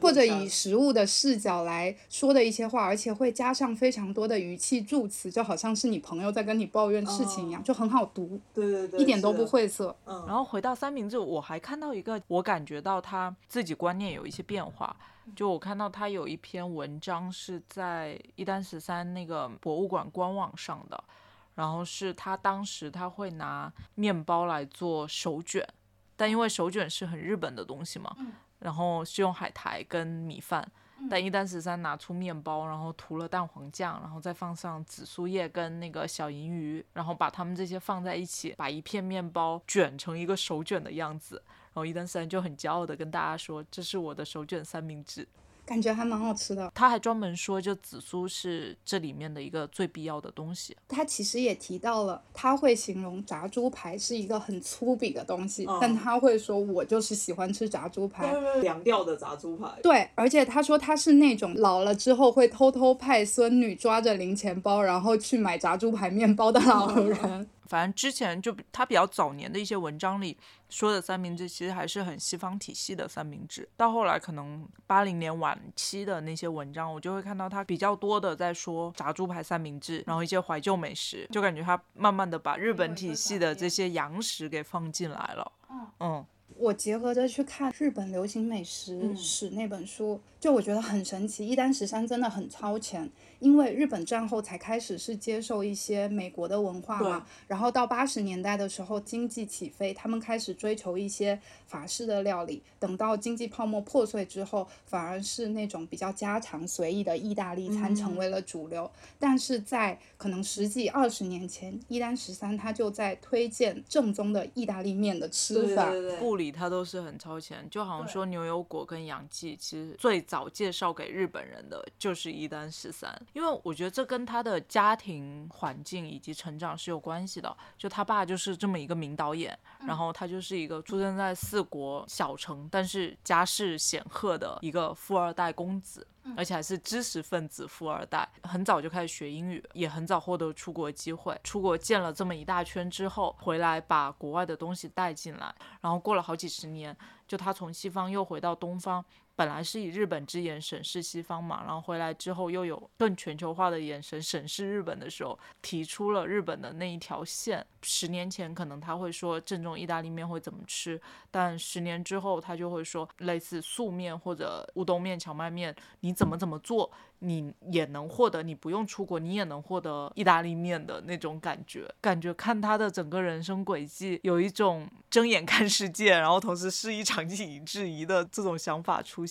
或者以实物的视角来说的一些话，而且会加上非常多的语气助词。就好像是你朋友在跟你抱怨事情一样，就很好读，对对对，一点都不晦涩。嗯，然后回到三明治，我还看到一个，我感觉到他自己观念有一些变化。就我看到他有一篇文章是在一丹十三那个博物馆官网上的，然后是他当时他会拿面包来做手卷，但因为手卷是很日本的东西嘛，然后是用海苔跟米饭。但一丹十三拿出面包，然后涂了蛋黄酱，然后再放上紫苏叶跟那个小银鱼，然后把它们这些放在一起，把一片面包卷成一个手卷的样子，然后一丹十三就很骄傲的跟大家说：“这是我的手卷三明治。”感觉还蛮好吃的。他还专门说，就紫苏是这里面的一个最必要的东西。他其实也提到了，他会形容炸猪排是一个很粗鄙的东西，但他会说，我就是喜欢吃炸猪排，凉掉的炸猪排。对，而且他说他是那种老了之后会偷偷派孙女抓着零钱包，然后去买炸猪排面包的老人。(laughs) 反正之前就他比较早年的一些文章里说的三明治，其实还是很西方体系的三明治。到后来可能八零年晚期的那些文章，我就会看到他比较多的在说炸猪排三明治，然后一些怀旧美食，就感觉他慢慢的把日本体系的这些洋食给放进来了。嗯。我结合着去看《日本流行美食史》那本书，就我觉得很神奇。一丹十三真的很超前，因为日本战后才开始是接受一些美国的文化嘛，然后到八十年代的时候经济起飞，他们开始追求一些法式的料理。等到经济泡沫破碎之后，反而是那种比较家常随意的意大利餐成为了主流。但是在可能十几二十年前，一丹十三他就在推荐正宗的意大利面的吃法，布里他都是很超前，就好像说牛油果跟洋气，其实最早介绍给日本人的就是一丹十三，因为我觉得这跟他的家庭环境以及成长是有关系的。就他爸就是这么一个名导演，然后他就是一个出生在四国小城，但是家世显赫的一个富二代公子。而且还是知识分子富二代，很早就开始学英语，也很早获得出国机会。出国见了这么一大圈之后，回来把国外的东西带进来，然后过了好几十年，就他从西方又回到东方。本来是以日本之眼审视西方嘛，然后回来之后又有更全球化的眼神审视日本的时候，提出了日本的那一条线。十年前可能他会说正宗意大利面会怎么吃，但十年之后他就会说类似素面或者乌冬面、荞麦面，你怎么怎么做。你也能获得，你不用出国，你也能获得意大利面的那种感觉。感觉看他的整个人生轨迹，有一种睁眼看世界，然后同时是一场以质疑的这种想法出现。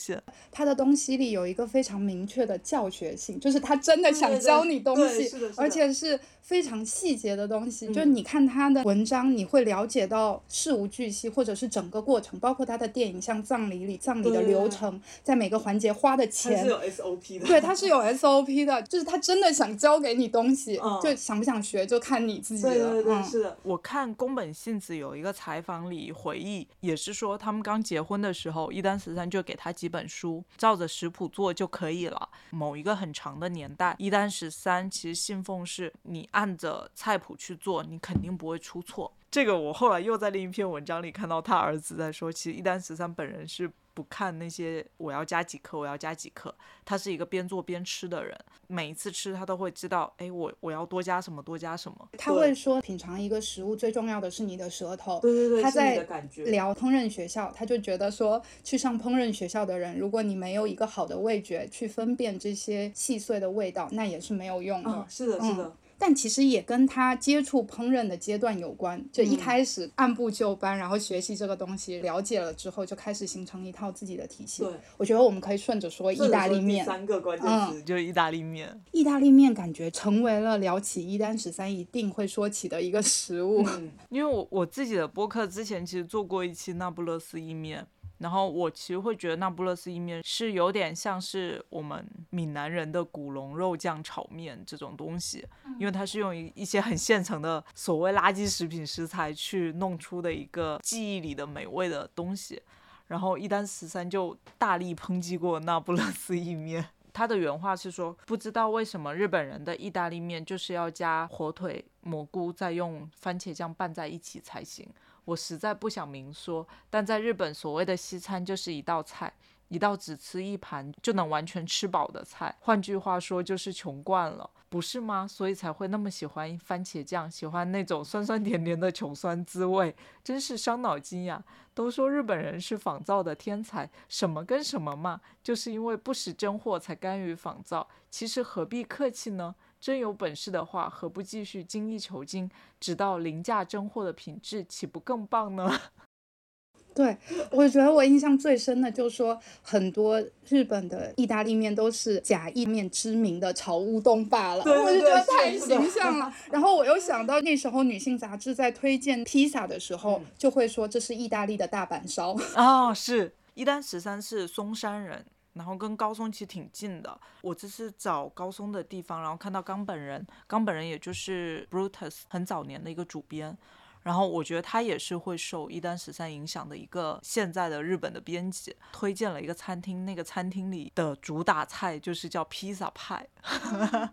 他的东西里有一个非常明确的教学性，就是他真的想教你东西，而且是非常细节的东西。就你看他的文章，你会了解到事无巨细，或者是整个过程，包括他的电影，像葬礼里葬礼的流程，在每个环节花的钱，是有 SOP 的。对他。是有 SOP 的，就是他真的想教给你东西，就想不想学就看你自己了。对对对，是的。我看宫本信子有一个采访里回忆，也是说他们刚结婚的时候，一丹十三就给他几本书，照着食谱做就可以了。某一个很长的年代，一单十三其实信奉是你按着菜谱去做，你肯定不会出错。这个我后来又在另一篇文章里看到他儿子在说，其实一丹十三本人是。不看那些我要加几克，我要加几克。他是一个边做边吃的人，每一次吃他都会知道，哎，我我要多加什么，多加什么。他会说，品尝一个食物最重要的是你的舌头。对对对，他在聊烹饪学校，他就觉得说，去上烹饪学校的人，如果你没有一个好的味觉去分辨这些细碎的味道，那也是没有用的。是的，是的。但其实也跟他接触烹饪的阶段有关，就一开始按部就班，然后学习这个东西，了解了之后就开始形成一套自己的体系。对，我觉得我们可以顺着说意大利面。三个关键词就是意大利面。意大利面感觉成为了聊起一单十三一定会说起的一个食物。因为我我自己的播客之前其实做过一期那不勒斯意面。然后我其实会觉得那不勒斯意面是有点像是我们闽南人的古龙肉酱炒面这种东西，因为它是用一一些很现成的所谓垃圾食品食材去弄出的一个记忆里的美味的东西。然后一丹十三就大力抨击过那不勒斯意面，他的原话是说，不知道为什么日本人的意大利面就是要加火腿、蘑菇，再用番茄酱拌在一起才行。我实在不想明说，但在日本，所谓的西餐就是一道菜，一道只吃一盘就能完全吃饱的菜。换句话说，就是穷惯了，不是吗？所以才会那么喜欢番茄酱，喜欢那种酸酸甜甜的穷酸滋味，真是伤脑筋呀！都说日本人是仿造的天才，什么跟什么嘛，就是因为不识真货才甘于仿造。其实何必客气呢？真有本事的话，何不继续精益求精，直到凌驾真货的品质，岂不更棒呢？(laughs) 对，我觉得我印象最深的就是说，很多日本的意大利面都是假意面知名的炒乌冬罢了，我就觉得太形象了。然后我又想到那时候女性杂志在推荐披萨的时候，就会说这是意大利的大阪烧。哦，是一丹十三是松山人，然后跟高松其实挺近的。我这是找高松的地方，然后看到冈本人，冈本人也就是 Brutus 很早年的一个主编。然后我觉得他也是会受一丹十三影响的一个现在的日本的编辑，推荐了一个餐厅，那个餐厅里的主打菜就是叫披萨派。(laughs)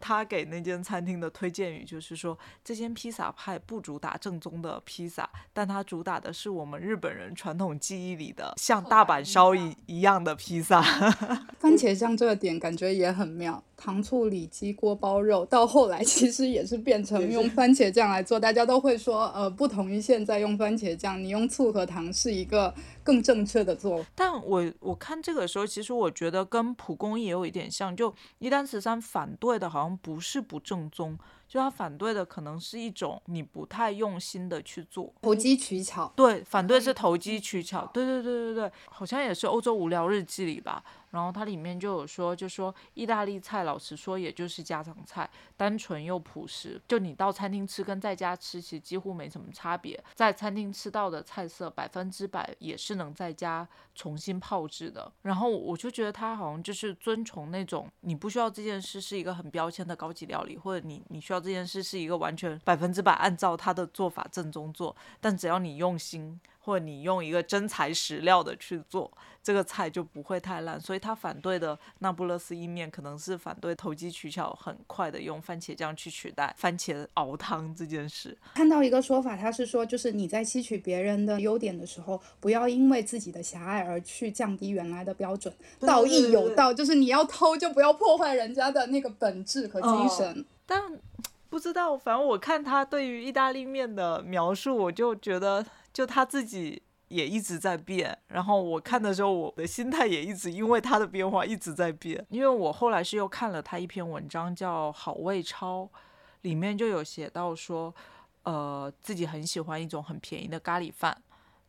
他给那间餐厅的推荐语就是说，这间披萨派不主打正宗的披萨，但它主打的是我们日本人传统记忆里的像大阪烧一一样的披萨。(laughs) (laughs) 番茄酱这个点感觉也很妙。糖醋里脊锅包肉到后来其实也是变成用番茄酱来做，大家都会说，呃，不同于现在用番茄酱，你用醋和糖是一个更正确的做法。但我我看这个时候，其实我觉得跟蒲公英也有一点像，就一丹十三反对的好像不是不正宗。就他反对的可能是一种你不太用心的去做，投机取巧。对，反对是投机取巧。对对对对对，好像也是欧洲无聊日记里吧。然后它里面就有说，就说意大利菜，老实说也就是家常菜，单纯又朴实。就你到餐厅吃跟在家吃其实几乎没什么差别。在餐厅吃到的菜色百分之百也是能在家重新炮制的。然后我就觉得他好像就是遵从那种，你不需要这件事是一个很标签的高级料理，或者你你需要这件事是一个完全百分之百按照他的做法正宗做，但只要你用心。或者你用一个真材实料的去做这个菜就不会太烂，所以他反对的那不勒斯意面可能是反对投机取巧，很快的用番茄酱去取代番茄熬汤这件事。看到一个说法，他是说就是你在吸取别人的优点的时候，不要因为自己的狭隘而去降低原来的标准。道义有道，就是你要偷就不要破坏人家的那个本质和精神。但不知道，反正我看他对于意大利面的描述，我就觉得。就他自己也一直在变，然后我看的时候，我的心态也一直因为他的变化一直在变。因为我后来是又看了他一篇文章，叫《好味超》，里面就有写到说，呃，自己很喜欢一种很便宜的咖喱饭，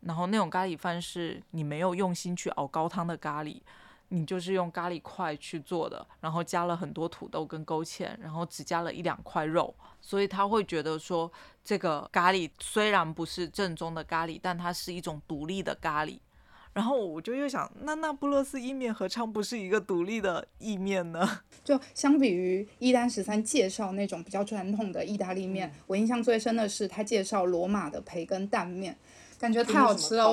然后那种咖喱饭是你没有用心去熬高汤的咖喱。你就是用咖喱块去做的，然后加了很多土豆跟勾芡，然后只加了一两块肉，所以他会觉得说这个咖喱虽然不是正宗的咖喱，但它是一种独立的咖喱。然后我就又想，那那不勒斯意面何尝不是一个独立的意面呢？(laughs) 就相比于一丹十三介绍那种比较传统的意大利面，我印象最深的是他介绍罗马的培根蛋面，感觉太好吃了。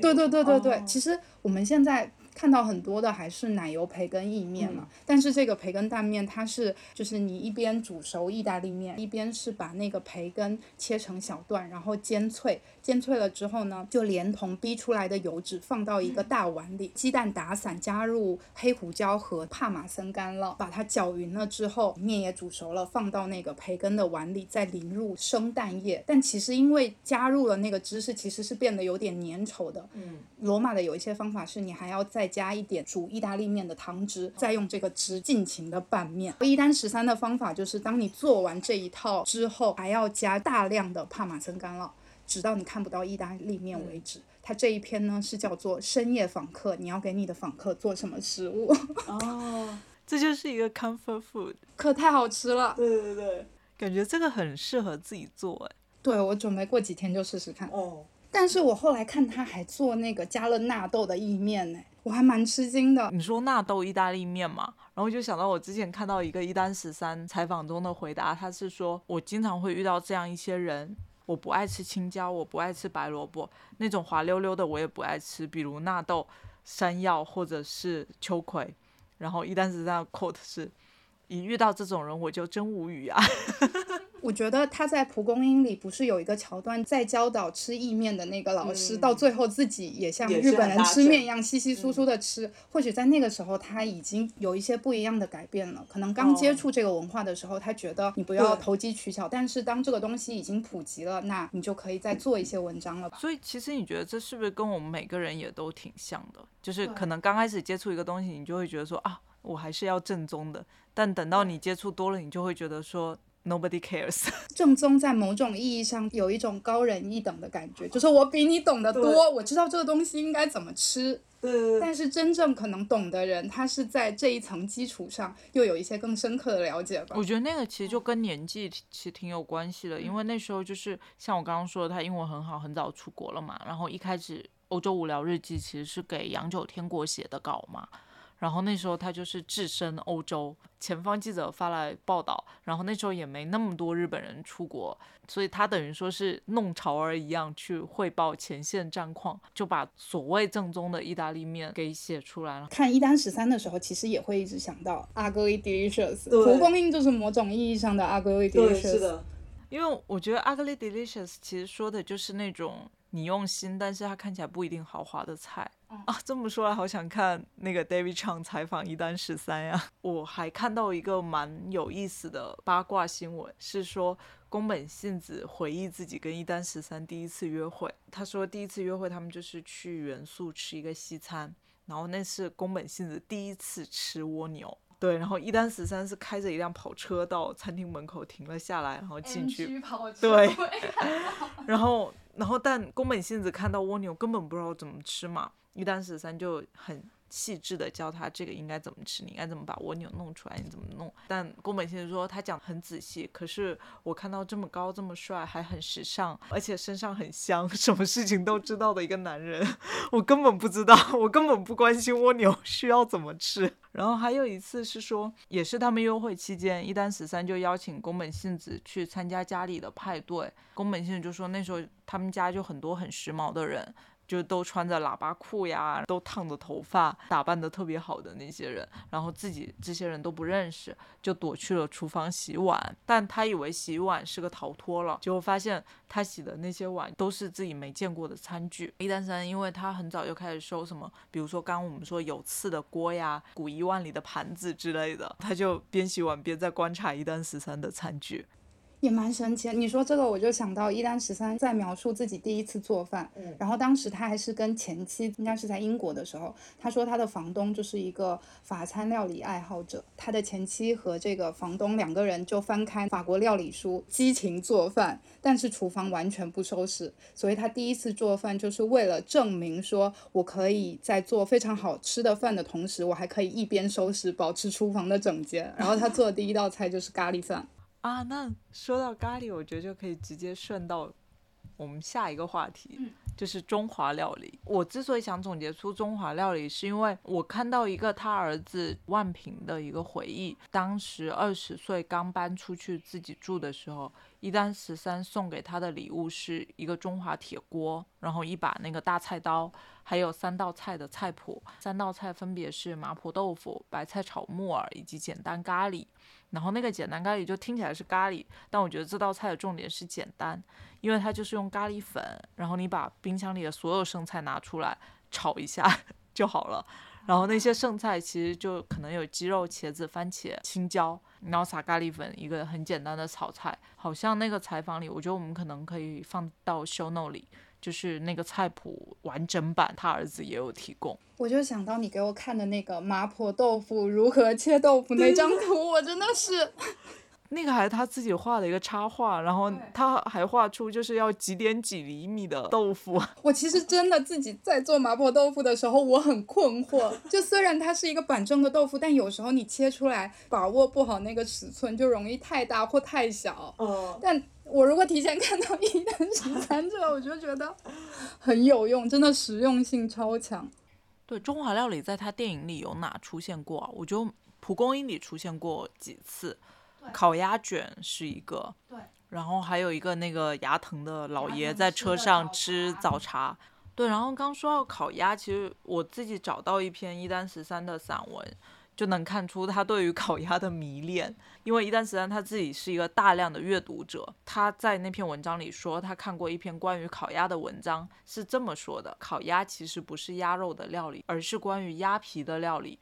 对对对对对，其实我们现在。看到很多的还是奶油培根意面嘛，但是这个培根蛋面它是就是你一边煮熟意大利面，一边是把那个培根切成小段，然后煎脆，煎脆了之后呢，就连同逼出来的油脂放到一个大碗里，鸡蛋打散，加入黑胡椒和帕玛森干酪，把它搅匀了之后，面也煮熟了，放到那个培根的碗里，再淋入生蛋液。但其实因为加入了那个芝士，其实是变得有点粘稠的。嗯，罗马的有一些方法是你还要再。加一点煮意大利面的汤汁，再用这个汁尽情的拌面。一单十三的方法就是，当你做完这一套之后，还要加大量的帕玛森干酪，直到你看不到意大利面为止。它这一篇呢是叫做深夜访客，你要给你的访客做什么食物？(laughs) 哦，这就是一个 comfort food，可太好吃了。对对对，感觉这个很适合自己做哎。对，我准备过几天就试试看。哦。但是我后来看他还做那个加了纳豆的意面呢，我还蛮吃惊的。你说纳豆意大利面嘛，然后就想到我之前看到一个一单十三采访中的回答，他是说我经常会遇到这样一些人，我不爱吃青椒，我不爱吃白萝卜，那种滑溜溜的我也不爱吃，比如纳豆、山药或者是秋葵。然后一单十三的 quote 是，一遇到这种人我就真无语啊。(laughs) 我觉得他在蒲公英里不是有一个桥段，在教导吃意面的那个老师，到最后自己也像日本人吃面一样稀稀疏疏的吃。或许在那个时候他已经有一些不一样的改变了。可能刚接触这个文化的时候，他觉得你不要投机取巧。但是当这个东西已经普及了，那你就可以再做一些文章了吧。所以其实你觉得这是不是跟我们每个人也都挺像的？就是可能刚开始接触一个东西，你就会觉得说啊，我还是要正宗的。但等到你接触多了，你就会觉得说。Nobody cares。(laughs) 正宗在某种意义上有一种高人一等的感觉，(laughs) 就是我比你懂得多，我知道这个东西应该怎么吃。对。但是真正可能懂的人，他是在这一层基础上又有一些更深刻的了解吧。我觉得那个其实就跟年纪其实挺有关系的，因为那时候就是像我刚刚说的，他英文很好，很早出国了嘛。然后一开始《欧洲无聊日记》其实是给杨九天国写的稿嘛。然后那时候他就是置身欧洲，前方记者发来报道，然后那时候也没那么多日本人出国，所以他等于说是弄潮儿一样去汇报前线战况，就把所谓正宗的意大利面给写出来了。看一单十三的时候，其实也会一直想到 ugly delicious，蒲公英就是某种意义上的 ugly delicious。是的，因为我觉得 ugly delicious 其实说的就是那种你用心，但是它看起来不一定豪华的菜。啊，这么说来，好想看那个 David Chang 采访一丹十三呀！(laughs) 我还看到一个蛮有意思的八卦新闻，是说宫本信子回忆自己跟一丹十三第一次约会。他说第一次约会，他们就是去元素吃一个西餐，然后那是宫本信子第一次吃蜗牛。对，然后一丹十三是开着一辆跑车到餐厅门口停了下来，然后进去。对。(laughs) 然后，然后但宫本信子看到蜗牛根本不知道怎么吃嘛。一丹十三就很细致的教他这个应该怎么吃，你应该怎么把蜗牛弄出来，你怎么弄。但宫本先生说他讲很仔细，可是我看到这么高这么帅还很时尚，而且身上很香，(laughs) 什么事情都知道的一个男人，(laughs) 我根本不知道，(laughs) 我根本不关心蜗牛需要怎么吃。然后还有一次是说，也是他们约会期间，一丹十三就邀请宫本信子去参加家里的派对，宫本信子就说那时候他们家就很多很时髦的人。就都穿着喇叭裤呀，都烫着头发，打扮的特别好的那些人，然后自己这些人都不认识，就躲去了厨房洗碗。但他以为洗碗是个逃脱了，结果发现他洗的那些碗都是自己没见过的餐具。一丹三，因为他很早就开始收什么，比如说刚我们说有刺的锅呀，古一万里的盘子之类的，他就边洗碗边在观察一丹十三的餐具。也蛮神奇的。你说这个，我就想到一丹十三在描述自己第一次做饭，然后当时他还是跟前妻，应该是在英国的时候，他说他的房东就是一个法餐料理爱好者，他的前妻和这个房东两个人就翻开法国料理书，激情做饭，但是厨房完全不收拾，所以他第一次做饭就是为了证明说我可以在做非常好吃的饭的同时，我还可以一边收拾，保持厨房的整洁。然后他做的第一道菜就是咖喱饭。啊，那说到咖喱，我觉得就可以直接顺到我们下一个话题，就是中华料理。我之所以想总结出中华料理，是因为我看到一个他儿子万平的一个回忆，当时二十岁刚搬出去自己住的时候，一丹十三送给他的礼物是一个中华铁锅，然后一把那个大菜刀，还有三道菜的菜谱，三道菜分别是麻婆豆腐、白菜炒木耳以及简单咖喱。然后那个简单咖喱就听起来是咖喱，但我觉得这道菜的重点是简单，因为它就是用咖喱粉，然后你把冰箱里的所有剩菜拿出来炒一下 (laughs) 就好了。然后那些剩菜其实就可能有鸡肉、茄子、番茄、青椒，然后撒咖喱粉，一个很简单的炒菜。好像那个采访里，我觉得我们可能可以放到 show no 里。就是那个菜谱完整版，他儿子也有提供。我就想到你给我看的那个麻婆豆腐如何切豆腐那张图，我真的是，(laughs) 那个还是他自己画的一个插画，然后他还画出就是要几点几厘米的豆腐。(laughs) 我其实真的自己在做麻婆豆腐的时候，我很困惑。(laughs) 就虽然它是一个板正的豆腐，但有时候你切出来把握不好那个尺寸，就容易太大或太小。哦。但我如果提前看到一单十三这个，我就觉得很有用，真的实用性超强。对，中华料理在他电影里有哪出现过啊？我就蒲公英里出现过几次，烤鸭卷是一个，对，然后还有一个那个牙疼的老爷在车上吃早茶，对，然后刚说到烤鸭，其实我自己找到一篇一单十三的散文。就能看出他对于烤鸭的迷恋，因为一旦时间他自己是一个大量的阅读者，他在那篇文章里说，他看过一篇关于烤鸭的文章，是这么说的：烤鸭其实不是鸭肉的料理，而是关于鸭皮的料理。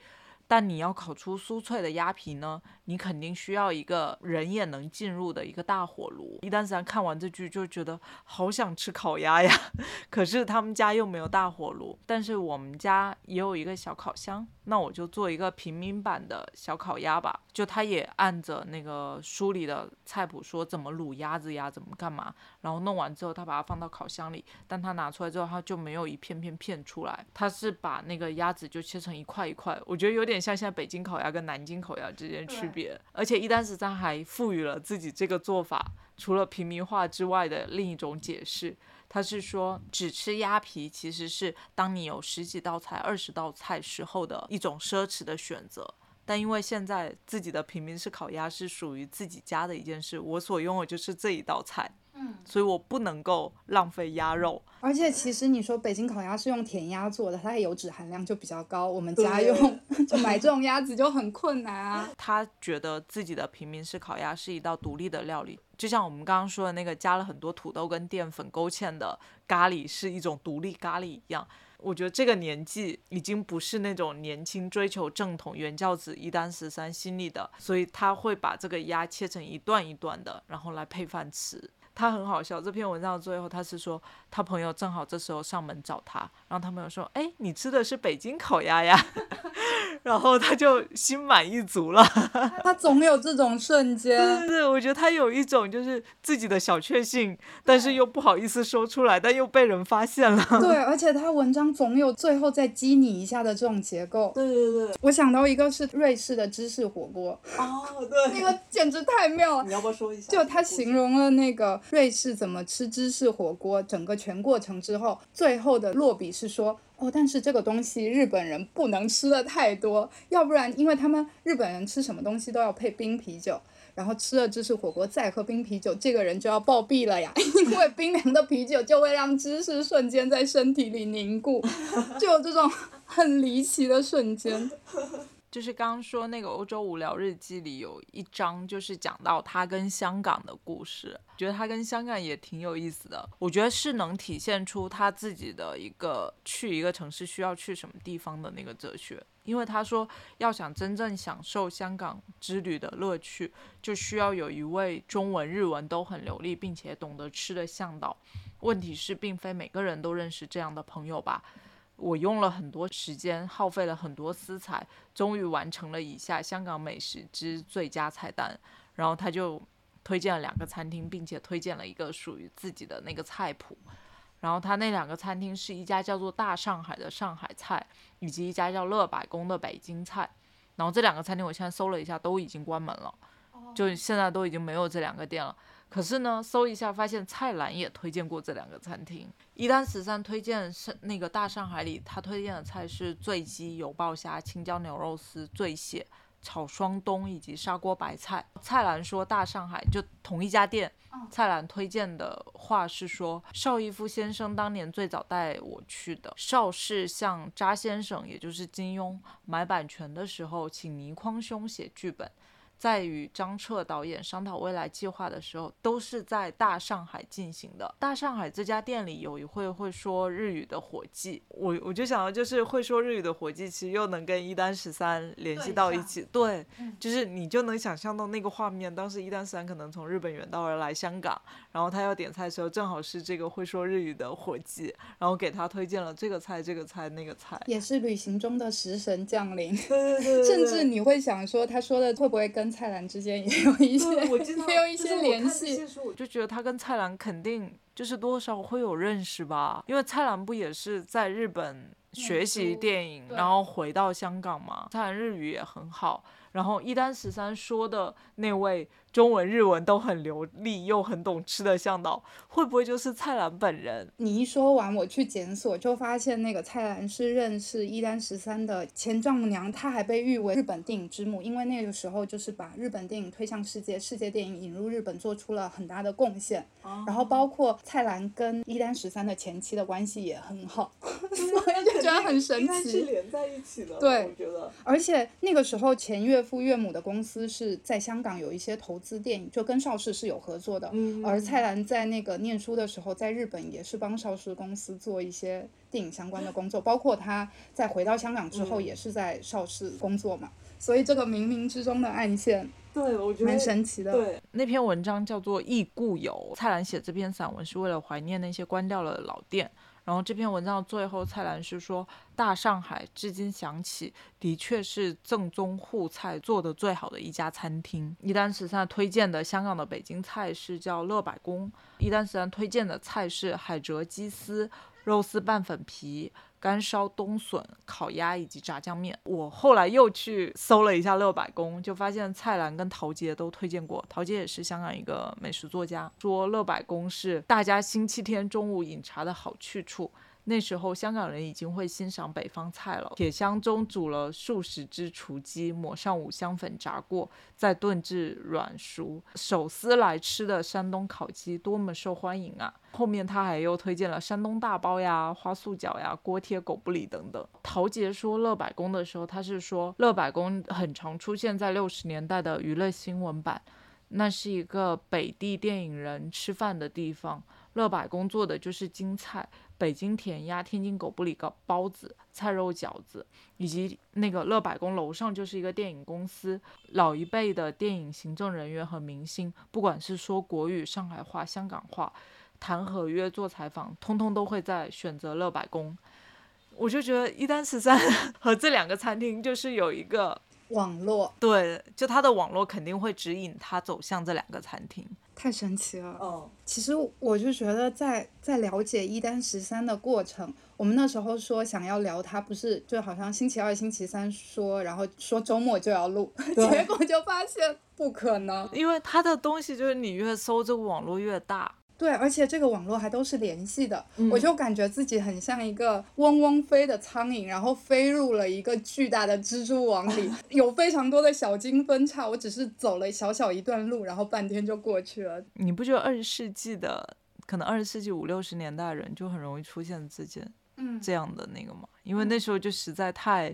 但你要烤出酥脆的鸭皮呢，你肯定需要一个人也能进入的一个大火炉。一丹十三看完这剧就觉得好想吃烤鸭呀，(laughs) 可是他们家又没有大火炉，但是我们家也有一个小烤箱，那我就做一个平民版的小烤鸭吧。就他也按着那个书里的菜谱说怎么卤鸭子呀，怎么干嘛，然后弄完之后他把它放到烤箱里，但他拿出来之后他就没有一片片片出来，他是把那个鸭子就切成一块一块，我觉得有点像现在北京烤鸭跟南京烤鸭之间区别。而且一丹十三还赋予了自己这个做法除了平民化之外的另一种解释，他是说只吃鸭皮其实是当你有十几道菜、二十道菜时候的一种奢侈的选择。但因为现在自己的平民式烤鸭是属于自己家的一件事，我所拥有就是这一道菜。嗯，所以我不能够浪费鸭肉。而且其实你说北京烤鸭是用甜鸭做的，它的油脂含量就比较高，我们家用 (laughs) 就买这种鸭子就很困难啊。(laughs) 他觉得自己的平民式烤鸭是一道独立的料理，就像我们刚刚说的那个加了很多土豆跟淀粉勾芡的咖喱是一种独立咖喱一样。我觉得这个年纪已经不是那种年轻追求正统原教旨一丹十三心理的，所以他会把这个鸭切成一段一段的，然后来配饭吃。他很好笑，这篇文章最后他是说，他朋友正好这时候上门找他，然后他朋友说：“哎，你吃的是北京烤鸭呀。(laughs) ”然后他就心满意足了。(laughs) 他总有这种瞬间。对对对，我觉得他有一种就是自己的小确幸，但是又不好意思说出来，但又被人发现了。(laughs) 对，而且他文章总有最后再激你一下的这种结构。对对对，我想到一个是瑞士的芝士火锅。哦，对，(laughs) 那个简直太妙了。你要不要说一下？就他形容了那个瑞士怎么吃芝士火锅整个全过程之后，最后的落笔是说。哦，但是这个东西日本人不能吃的太多，要不然因为他们日本人吃什么东西都要配冰啤酒，然后吃了芝士火锅再喝冰啤酒，这个人就要暴毙了呀！因为冰凉的啤酒就会让芝士瞬间在身体里凝固，就有这种很离奇的瞬间。就是刚刚说那个欧洲无聊日记里有一章，就是讲到他跟香港的故事，觉得他跟香港也挺有意思的。我觉得是能体现出他自己的一个去一个城市需要去什么地方的那个哲学。因为他说，要想真正享受香港之旅的乐趣，就需要有一位中文、日文都很流利，并且懂得吃的向导。问题是，并非每个人都认识这样的朋友吧。我用了很多时间，耗费了很多私财，终于完成了以下香港美食之最佳菜单。然后他就推荐了两个餐厅，并且推荐了一个属于自己的那个菜谱。然后他那两个餐厅是一家叫做大上海的上海菜，以及一家叫乐百宫的北京菜。然后这两个餐厅我现在搜了一下，都已经关门了，就现在都已经没有这两个店了。可是呢，搜一下发现蔡澜也推荐过这两个餐厅。一丹十三推荐是那个大上海里，他推荐的菜是醉鸡、油爆虾、青椒牛肉丝、醉蟹、炒双冬以及砂锅白菜。蔡澜说大上海就同一家店。蔡澜推荐的话是说，邵逸夫先生当年最早带我去的。邵氏向查先生，也就是金庸买版权的时候，请倪匡兄写剧本。在与张彻导演商讨未来计划的时候，都是在大上海进行的。大上海这家店里有一会会说日语的伙计，我我就想到，就是会说日语的伙计，其实又能跟一丹十三联系到一起。对，就是你就能想象到那个画面，当时一丹十三可能从日本远道而来香港，然后他要点菜的时候，正好是这个会说日语的伙计，然后给他推荐了这个菜、这个菜、那个菜，也是旅行中的食神降临。对对对，(laughs) 甚至你会想说，他说的会不会跟蔡澜之间也有一些，也 (laughs) 有一些联系。我就觉得他跟蔡澜肯定就是多少会有认识吧，因为蔡澜不也是在日本学习电影，然后回到香港嘛？蔡澜日语也很好。然后一丹十三说的那位中文日文都很流利又很懂吃的向导，会不会就是蔡澜本人？你一说完，我去检索就发现那个蔡澜是认识一丹十三的前丈母娘，她还被誉为日本电影之母，因为那个时候就是把日本电影推向世界，世界电影引入日本做出了很大的贡献。然后包括蔡澜跟一丹十三的前妻的关系也很好，(laughs) 所以就觉觉得很神奇 (laughs) 是奇。连在一起的。对我觉得。而且那个时候，前岳父岳母的公司是在香港有一些投资电影，就跟邵氏是有合作的。嗯而蔡澜在那个念书的时候，在日本也是帮邵氏公司做一些电影相关的工作，包括他在回到香港之后，嗯也是在邵氏工作嘛。所以这个冥冥之中的暗线对，我觉得蛮神奇的。对，那篇文章叫做《忆故友》，蔡澜写这篇散文是为了怀念那些关掉了的老店。然后这篇文章最后，蔡澜是说：“大上海至今想起，的确是正宗沪菜做的最好的一家餐厅。”一丹十三推荐的香港的北京菜是叫乐百宫，一丹十三推荐的菜是海蜇鸡丝、肉丝拌粉皮。干烧冬笋、烤鸭以及炸酱面。我后来又去搜了一下乐百宫，就发现蔡澜跟陶杰都推荐过。陶杰也是香港一个美食作家，说乐百宫是大家星期天中午饮茶的好去处。那时候香港人已经会欣赏北方菜了，铁箱中煮了数十只雏鸡，抹上五香粉炸过，再炖至软熟。手撕来吃的山东烤鸡多么受欢迎啊！后面他还又推荐了山东大包呀、花素饺呀、锅贴狗不理等等。陶杰说乐百宫的时候，他是说乐百宫很常出现在六十年代的娱乐新闻版，那是一个北地电影人吃饭的地方。乐百宫做的就是京菜，北京甜鸭、天津狗不理糕包子、菜肉饺子，以及那个乐百宫楼上就是一个电影公司，老一辈的电影行政人员和明星，不管是说国语、上海话、香港话。谈合约、做采访，通通都会在选择乐百宫。我就觉得一丹十三 (laughs) 和这两个餐厅就是有一个网络对，就他的网络肯定会指引他走向这两个餐厅。太神奇了。哦，其实我就觉得在在了解一单十三的过程，我们那时候说想要聊他，不是就好像星期二、星期三说，然后说周末就要录，(laughs) 结果就发现不可能。因为他的东西就是你越搜这个网络越大。对，而且这个网络还都是联系的，嗯。我就感觉自己很像一个嗡嗡飞的苍蝇，然后飞入了一个巨大的蜘蛛网里，(laughs) 有非常多的小金分叉，我只是走了小小一段路，然后半天就过去了。你不觉得二十世纪的可能二十世纪五六十年代人就很容易出现自己嗯，这样的那个嘛？因为那时候就实在太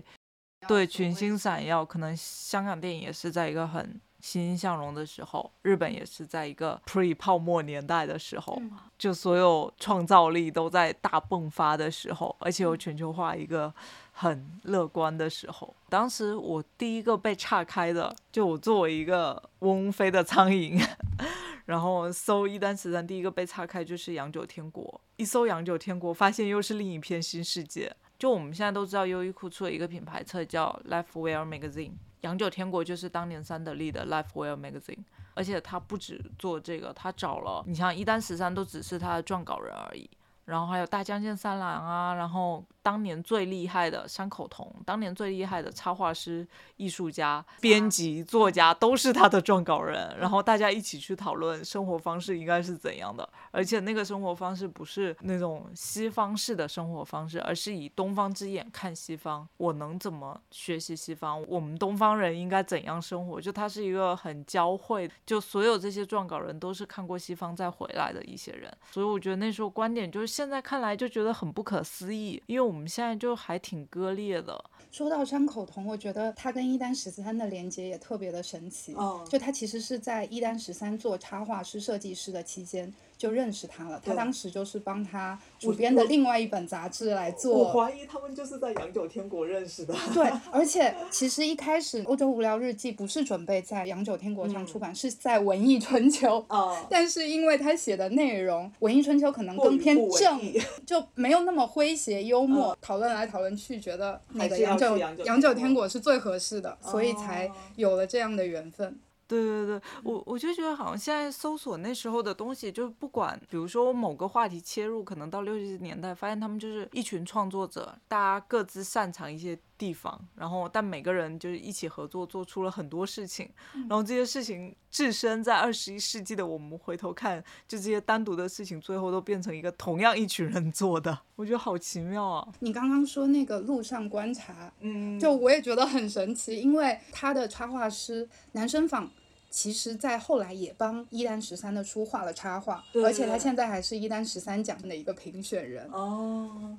对群星闪耀，可能香港电影也是在一个很欣欣向荣的时候，日本也是在一个 pre 泡沫年代的时候，嗯就所有创造力都在大迸发的时候，而且有全球化一个很乐观的时候。当时我第一个被岔开的，就我作为一个嗡嗡飞的苍蝇。(laughs) 然后搜一单十三，第一个被岔开就是洋酒天国。一搜洋酒天国，发现又是另一片新世界。就我们现在都知道，优衣库出了一个品牌册叫 Lifewear Magazine，洋酒天国就是当年三得利的 Life Well Magazine。而且他不止做这个，他找了你像一单十三都只是他的撰稿人而已，然后还有大江健三郎啊，然后当年最厉害的山口童，当年最厉害的插画师、艺术家、编辑、作家都是他的撰稿人，然后大家一起去讨论生活方式应该是怎样的，而且那个生活方式不是那种西方式的生活方式，而是以东方之眼看西方，我能怎么学习西方？我们东方人应该怎样生活？就他是一个很交汇，就所有这些撰稿人都是看过西方再回来的一些人，所以我觉得那时候观点就是现在看来就觉得很不可思议，因为我们现在就还挺割裂的。说到张口童，我觉得他跟一丹十三的连接也特别的神奇。哦就他其实是在一丹十三做插画师、设计师的期间就认识他了。他当时就是帮他主编的另外一本杂志来做。我怀疑他们就是在洋酒天国认识的。对，而且 (laughs) 其实一开始《欧洲无聊日记》不是准备在洋酒天国上嗯出版，是在《文艺春秋》。哦，(laughs) 但是因为他写的内容，《文艺春秋》可能更偏正，就没有那么诙谐幽默。讨论来讨论去，觉得那个洋酒去洋酒天天国是最合适的，所以才哦有了这样的缘分。对对对，我我就觉得好像现在搜索那时候的东西，就是不管，比如说某个话题切入，可能到六十年代，发现他们就是一群创作者，大家各自擅长一些地方，然后但每个人就是一起合作，做出了很多事情，然后这些事情置身在二十一世纪的我们回头看，就这些单独的事情，最后都变成一个同样一群人做的，我觉得好奇妙啊。你刚刚说那个路上观察，嗯就我也觉得很神奇，因为他的插画师男生坊。其实，在后来也帮一丹十三的书画了插画，而且他现在还是一丹十三奖的一个评选人。哦，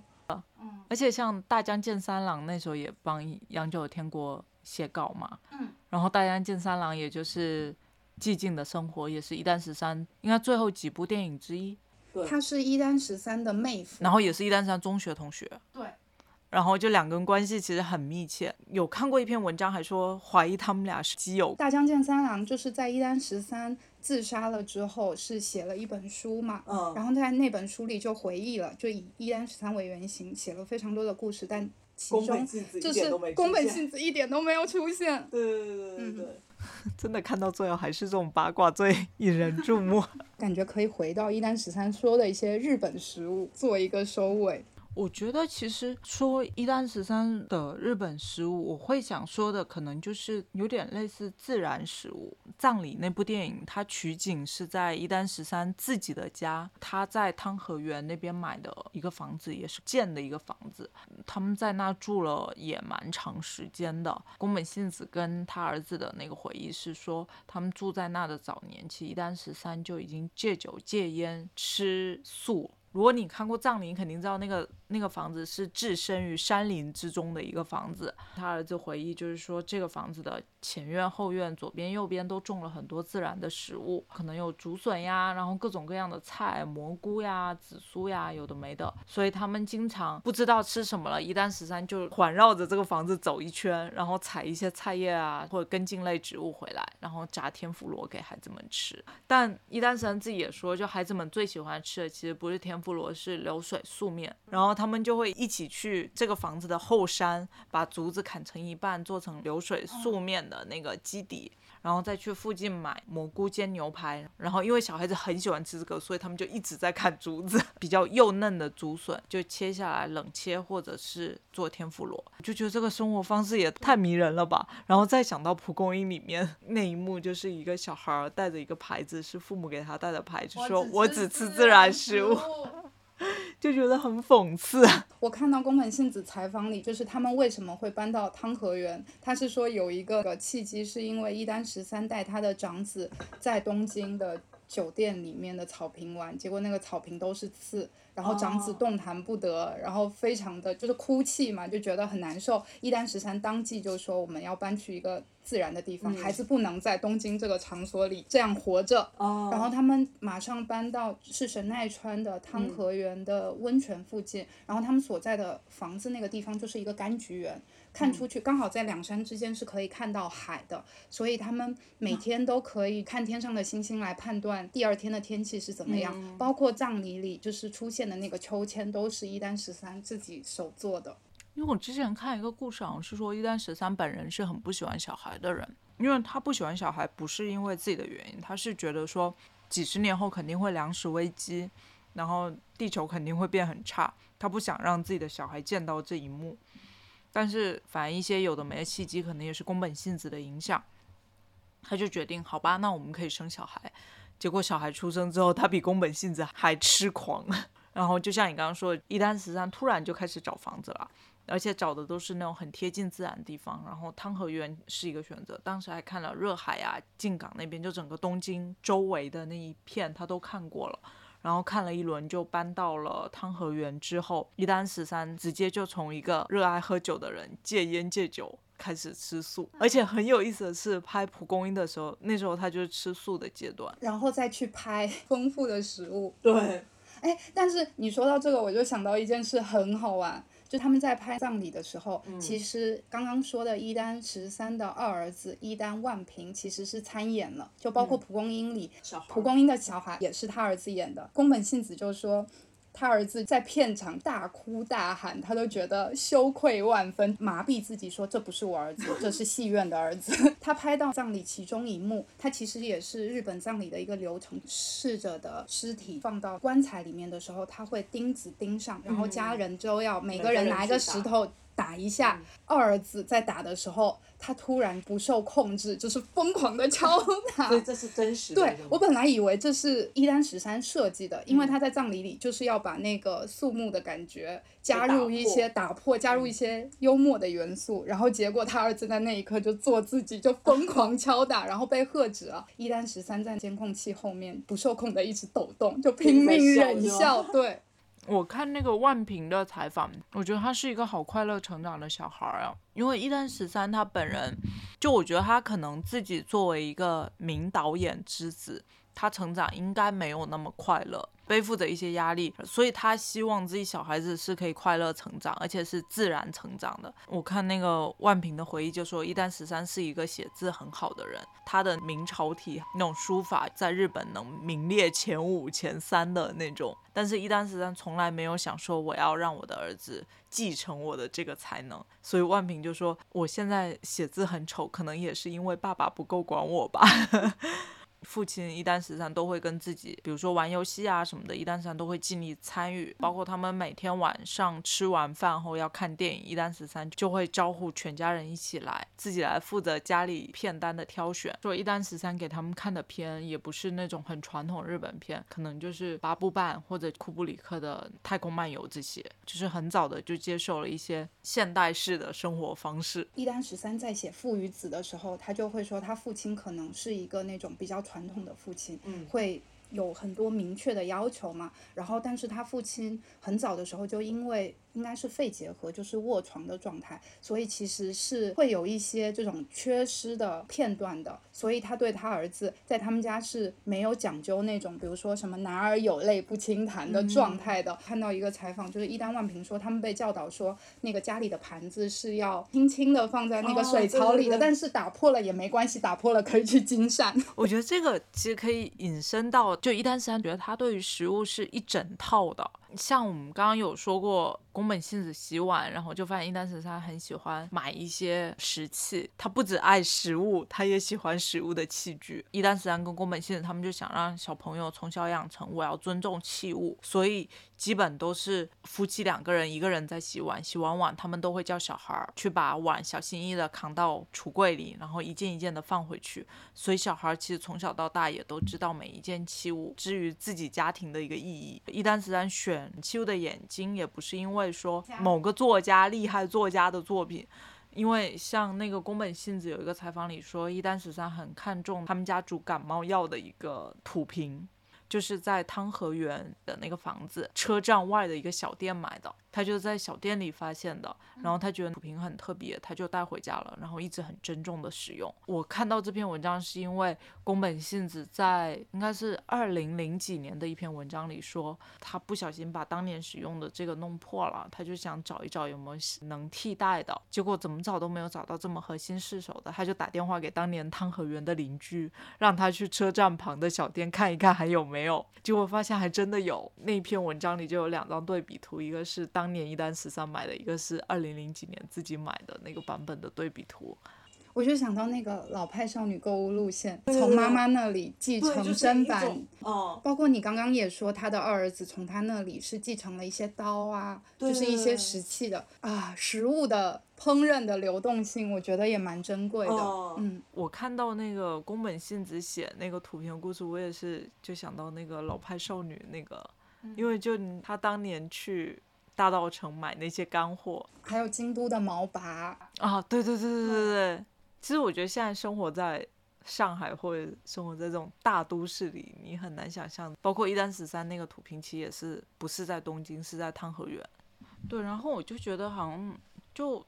嗯，而且像大江健三郎那时候也帮杨九天国写稿嘛，嗯，然后大江健三郎也就是《寂静的生活》也是一丹十三应该最后几部电影之一，他是一丹十三的妹夫，然后也是一丹十三中学同学，对。然后就两个人关系其实很密切，有看过一篇文章还说怀疑他们俩是基友。大江健三郎就是在一丹十三自杀了之后，是写了一本书嘛，嗯然后在那本书里就回忆了，就以一丹十三为原型写了非常多的故事，但其中就是宫本信子一点都没有出现。对对对对对，(laughs) 真的看到最后还是这种八卦最引人注目。(laughs) 感觉可以回到一丹十三说的一些日本食物做一个收尾。我觉得其实说一丹十三的日本食物，我会想说的可能就是有点类似自然食物。葬礼那部电影，它取景是在一丹十三自己的家，他在汤河园那边买的一个房子，也是建的一个房子。他们在那住了也蛮长时间的。宫本信子跟他儿子的那个回忆是说，他们住在那的早年期，一丹十三就已经戒酒、戒烟、吃素。如果你看过葬礼，你肯定知道那个那个房子是置身于山林之中的一个房子。他儿子回忆就是说，这个房子的前院、后院、左边、右边都种了很多自然的食物，可能有竹笋呀，然后各种各样的菜，蘑菇呀、紫苏呀，有的没的。所以他们经常不知道吃什么了，一旦十三就环绕着这个房子走一圈，然后采一些菜叶啊或者根茎类植物回来，然后炸天妇罗给孩子们吃。但一旦十三自己也说，就孩子们最喜欢吃的其实不是天妇罗，是流水素面。然后他们就会一起去这个房子的后山，把竹子砍成一半，做成流水素面的那个基底。然后再去附近买蘑菇煎牛排，然后因为小孩子很喜欢吃这个，所以他们就一直在砍竹子，(laughs) 比较幼嫩的竹笋就切下来冷切，或者是做天妇罗，就觉得这个生活方式也太迷人了吧。然后再想到蒲公英里面那一幕，就是一个小孩儿带着一个牌子，是父母给他带的牌子，说我只吃自然食物，就觉得很讽刺。我看到宫本信子采访里，就是他们为什么会搬到汤和园，他是说有一个契机，是因为一丹十三代他的长子在东京的酒店里面的草坪玩，结果那个草坪都是刺，然后长子动弹不得，然后非常的就是哭泣嘛，就觉得很难受。一丹十三当即就说我们要搬去一个自然的地方，孩子不能在东京这个场所里这样活着。然后他们马上搬到是神奈川的汤河园的温泉附近，然后他们所在的房子那个地方就是一个柑橘园，看出去刚好在两山之间是可以看到海的，所以他们每天都可以看天上的星星来判断第二天的天气是怎么样，包括葬礼里就是出现的那个秋千都是一丹十三自己手做的。因为我之前看一个故事，好像是说一丹十三本人是很不喜欢小孩的人，因为他不喜欢小孩不是因为自己的原因，他是觉得说几十年后肯定会粮食危机，然后地球肯定会变很差，他不想让自己的小孩见到这一幕。但是反正一些有的没的契机，可能也是宫本信子的影响，他就决定好吧，那我们可以生小孩。结果小孩出生之后，他比宫本信子还痴狂。(laughs) 然后就像你刚刚说的，一丹十三突然就开始找房子了，而且找的都是那种很贴近自然的地方。然后汤河园是一个选择，当时还看了热海啊、静冈那边，就整个东京周围的那一片他都看过了。然后看了一轮，就搬到了汤和园之后，一丹十三直接就从一个热爱喝酒的人戒烟戒酒。开始吃素，而且很有意思的是，拍蒲公英的时候，那时候他就是吃素的阶段，然后再去拍 (laughs) 丰富的食物。对，哎，但是你说到这个，我就想到一件事很好玩，就他们在拍葬礼的时候，其实刚刚说的伊丹十三的二儿子伊丹万平其实是参演了，就包括蒲公英里，蒲公英的小孩也是他儿子演的。宫本信子就说。他儿子在片场大哭大喊，他都觉得羞愧万分，麻痹自己说这不是我儿子，这是戏院的儿子。(laughs) 他拍到葬礼其中一幕，他其实也是日本葬礼的一个流程，逝者的尸体放到棺材里面的时候，他会钉子钉上，然后家人就要每个人拿一个石头打一下。二儿子在打的时候，他突然不受控制，就是疯狂的敲 (laughs) 打。所以这是真实的。对我本来以为这是一丹十三设计的，因为他在葬礼里就是要把那个肃穆的感觉加入一些打破，加入一些幽默的元素，然后结果他儿子在那一刻就做自己，就疯狂敲打，然后被喝止了。一丹十三在监控器后面不受控的一直抖动，就拼命忍笑，对。我看那个万平的采访，我觉得他是一个好快乐成长的小孩啊。因为一丹十三他本人，就我觉得他可能自己作为一个名导演之子，他成长应该没有那么快乐。背负着一些压力，所以他希望自己小孩子是可以快乐成长，而且是自然成长的。我看那个万平的回忆就说，一丹十三是一个写字很好的人，他的明朝体那种书法在日本能名列前五、前三的那种。但是，一丹十三从来没有想说我要让我的儿子继承我的这个才能，所以万平就说，我现在写字很丑，可能也是因为爸爸不够管我吧。(laughs) 父亲一单十三都会跟自己，比如说玩游戏啊什么的，一单十三都会尽力参与。包括他们每天晚上吃完饭后要看电影，一单十三就会招呼全家人一起来，自己来负责家里片单的挑选。说一单十三给他们看的片也不是那种很传统日本片，可能就是八部半或者库布里克的《太空漫游》这些，就是很早的就接受了一些现代式的生活方式。一单十三在写父与子的时候，他就会说他父亲可能是一个那种比较传。统的父亲会有很多明确的要求嘛，然后但是他父亲很早的时候就因为。应该是肺结核，就是卧床的状态，所以其实是会有一些这种缺失的片段的。所以他对他儿子在他们家是没有讲究那种，比如说什么男儿有泪不轻弹的状态的。看到一个采访，就是一丹万平说，他们被教导说，那个家里的盘子是要轻轻的放在那个水槽里的，但是打破了也没关系，打破了可以去金善。我觉得这个其实可以引申到，就一丹三觉得他对于食物是一整套的。像我们刚刚有说过宫本信子洗碗，然后就发现一丹十三很喜欢买一些食器，他不止爱食物，他也喜欢食物的器具。一丹十三跟宫本信子他们就想让小朋友从小养成我要尊重器物，所以。基本都是夫妻两个人，一个人在洗碗，洗完碗他们都会叫小孩儿去把碗小心翼翼的扛到橱柜里，然后一件一件的放回去。所以小孩儿其实从小到大也都知道每一件器物之于自己家庭的一个意义。一丹十三选器物的眼睛也不是因为说某个作家厉害作家的作品，因为像那个宫本信子有一个采访里说，一丹十三很看重他们家煮感冒药的一个土瓶。就是在汤和园的那个房子车站外的一个小店买的。他就在小店里发现的，然后他觉得土瓶很特别，他就带回家了，然后一直很珍重的使用。我看到这篇文章是因为宫本信子在应该是二零零几年的一篇文章里说，他不小心把当年使用的这个弄破了，他就想找一找有没有能替代的，结果怎么找都没有找到这么核心适手的，他就打电话给当年汤和园的邻居，让他去车站旁的小店看一看还有没有，结果发现还真的有。那篇文章里就有两张对比图，一个是当。当年一单十三买的一个是二零零几年自己买的那个版本的对比图，我就想到那个老派少女购物路线，从妈妈那里继承砧板，哦，包括你刚刚也说他的二儿子从他那里是继承了一些刀啊，就是一些石器的啊，食物的烹饪的流动性，我觉得也蛮珍贵的。嗯，我看到那个宫本信子写那个图片故事，我也是就想到那个老派少女那个，因为就他当年去。大道城买那些干货，还有京都的毛拔啊，对对对对对对。其实我觉得现在生活在上海或者生活在这种大都市里，你很难想象，包括一丹十三那个土平其实也是不是在东京，是在汤和园。对，然后我就觉得好像就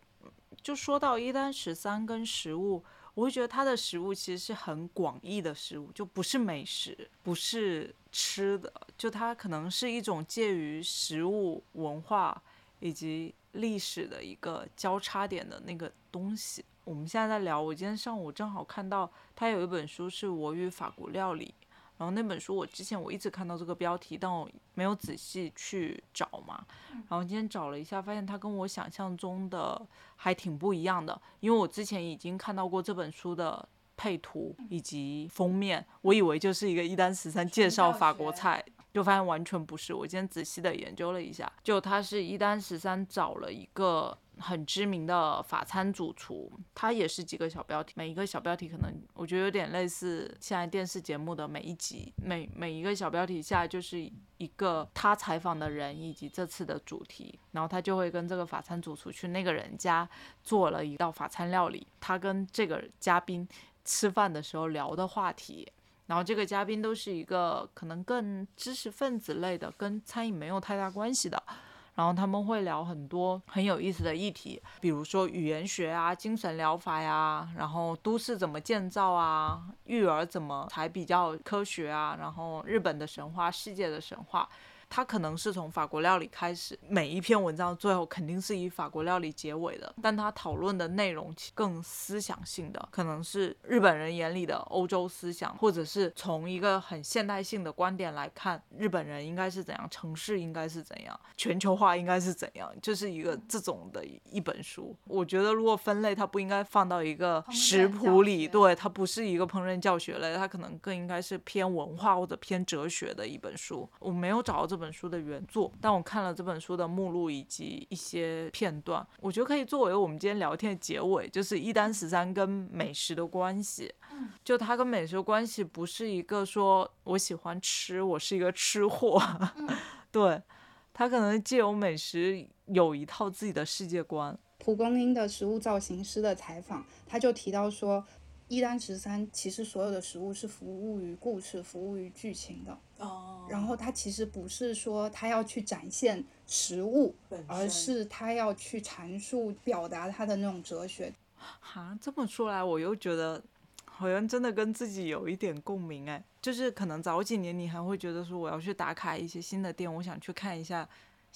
就说到一丹十三跟食物。我会觉得它的食物其实是很广义的食物，就不是美食，不是吃的，就它可能是一种介于食物文化以及历史的一个交叉点的那个东西。我们现在在聊，我今天上午正好看到它有一本书是我与法国料理。然后那本书我之前我一直看到这个标题，但我没有仔细去找嘛。然后今天找了一下，发现它跟我想象中的还挺不一样的。因为我之前已经看到过这本书的配图以及封面，我以为就是一个一单十三介绍法国菜，就发现完全不是。我今天仔细的研究了一下，就它是一单十三找了一个。很知名的法餐主厨，他也是几个小标题，每一个小标题可能我觉得有点类似现在电视节目的每一集，每每一个小标题下就是一个他采访的人以及这次的主题，然后他就会跟这个法餐主厨去那个人家做了一道法餐料理，他跟这个嘉宾吃饭的时候聊的话题。然后这个嘉宾都是一个可能更知识分子类的，跟餐饮没有太大关系的。然后他们会聊很多很有意思的议题，比如说语言学啊、精神疗法呀，然后都市怎么建造啊、育儿怎么才比较科学啊，然后日本的神话、世界的神话。他可能是从法国料理开始，每一篇文章最后肯定是以法国料理结尾的，但他讨论的内容更思想性的，可能是日本人眼里的欧洲思想，或者是从一个很现代性的观点来看，日本人应该是怎样，城市应该是怎样，全球化应该是怎样，就是一个这种的一本书。我觉得如果分类，它不应该放到一个食谱里，对，它不是一个烹饪教学类，它可能更应该是偏文化或者偏哲学的一本书。我没有找到这。这本书的原作，但我看了这本书的目录以及一些片段，我觉得可以作为我们今天聊天的结尾，就是一丹十三跟美食的关系。嗯，就它跟美食的关系不是一个说我喜欢吃，我是一个吃货。(laughs) 对他可能借由美食有一套自己的世界观。蒲公英的食物造型师的采访，他就提到说。一单十三其实所有的食物是服务于故事、服务于剧情的。哦。然后他其实不是说他要去展现食物，而是他要去阐述、表达他的那种哲学。哈，这么说来，我又觉得好像真的跟自己有一点共鸣哎。就是可能早几年你还会觉得说我要去打卡一些新的店，我想去看一下。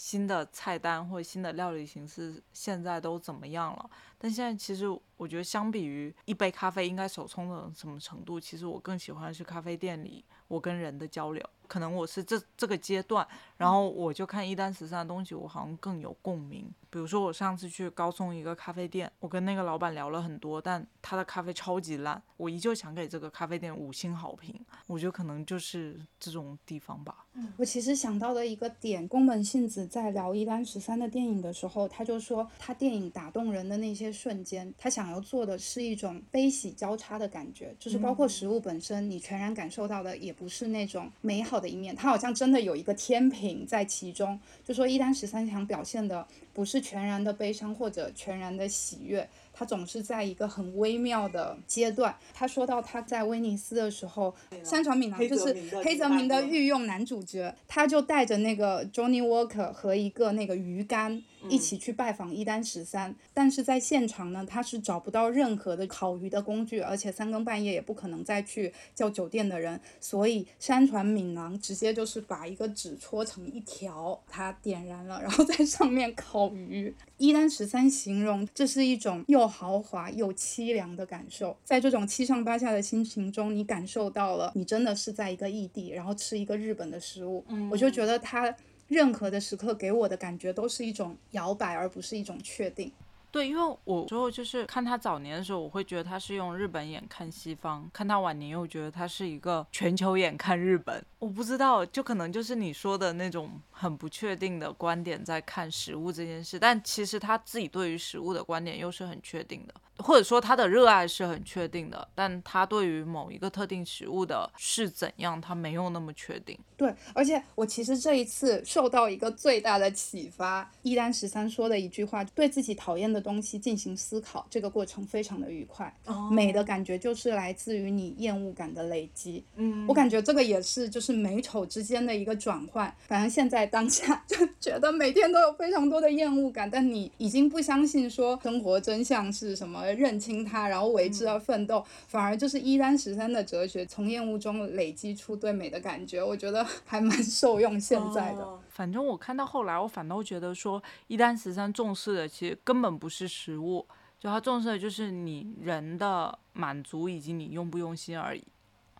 新的菜单或者新的料理形式现在都怎么样了？但现在其实我觉得，相比于一杯咖啡应该手冲的什么程度，其实我更喜欢去咖啡店里我跟人的交流。可能我是这这个阶段，然后我就看一单时尚的东西，我好像更有共鸣。比如说我上次去高松一个咖啡店，我跟那个老板聊了很多，但他的咖啡超级烂，我依旧想给这个咖啡店五星好评。我觉得可能就是这种地方吧。嗯我其实想到的一个点，宫本信子在聊一单十三的电影的时候，他就说他电影打动人的那些瞬间，他想要做的是一种悲喜交叉的感觉，就是包括食物本身，你全然感受到的也不是那种美好的一面，他好像真的有一个天平在其中，就说一单十三想表现的不是全然的悲伤或者全然的喜悦。他总是在一个很微妙的阶段。他说到他在威尼斯的时候，山川敏郎就是黑泽明的御用男主角，他就带着那个 Johnny Walker 和一个那个鱼竿。一起去拜访一丹十三，但是在现场呢，他是找不到任何的烤鱼的工具，而且三更半夜也不可能再去叫酒店的人，所以山传敏郎直接就是把一个纸搓成一条，他点燃了，然后在上面烤鱼。一丹十三形容这是一种又豪华又凄凉的感受，在这种七上八下的心情中，你感受到了你真的是在一个异地，然后吃一个日本的食物，我就觉得他。任何的时刻给我的感觉都是一种摇摆，而不是一种确定。对，因为我之后就是看他早年的时候，我会觉得他是用日本眼看西方；看他晚年，又觉得他是一个全球眼看日本。我不知道，就可能就是你说的那种很不确定的观点在看食物这件事，但其实他自己对于食物的观点又是很确定的。或者说他的热爱是很确定的，但他对于某一个特定食物的是怎样，他没有那么确定。对，而且我其实这一次受到一个最大的启发，一丹十三说的一句话：对自己讨厌的东西进行思考，这个过程非常的愉快。美的感觉就是来自于你厌恶感的累积。嗯，我感觉这个也是就是美丑之间的一个转换。反正现在当下 (laughs) 就觉得每天都有非常多的厌恶感，但你已经不相信说生活真相是什么。认清它，然后为之而奋斗，反而就是一丹十三的哲学，从厌恶中累积出对美的感觉，我觉得还蛮受用。现在的，反正我看到后来，我反倒觉得说，一丹十三重视的其实根本不是食物，就他重视的就是你人的满足以及你用不用心而已。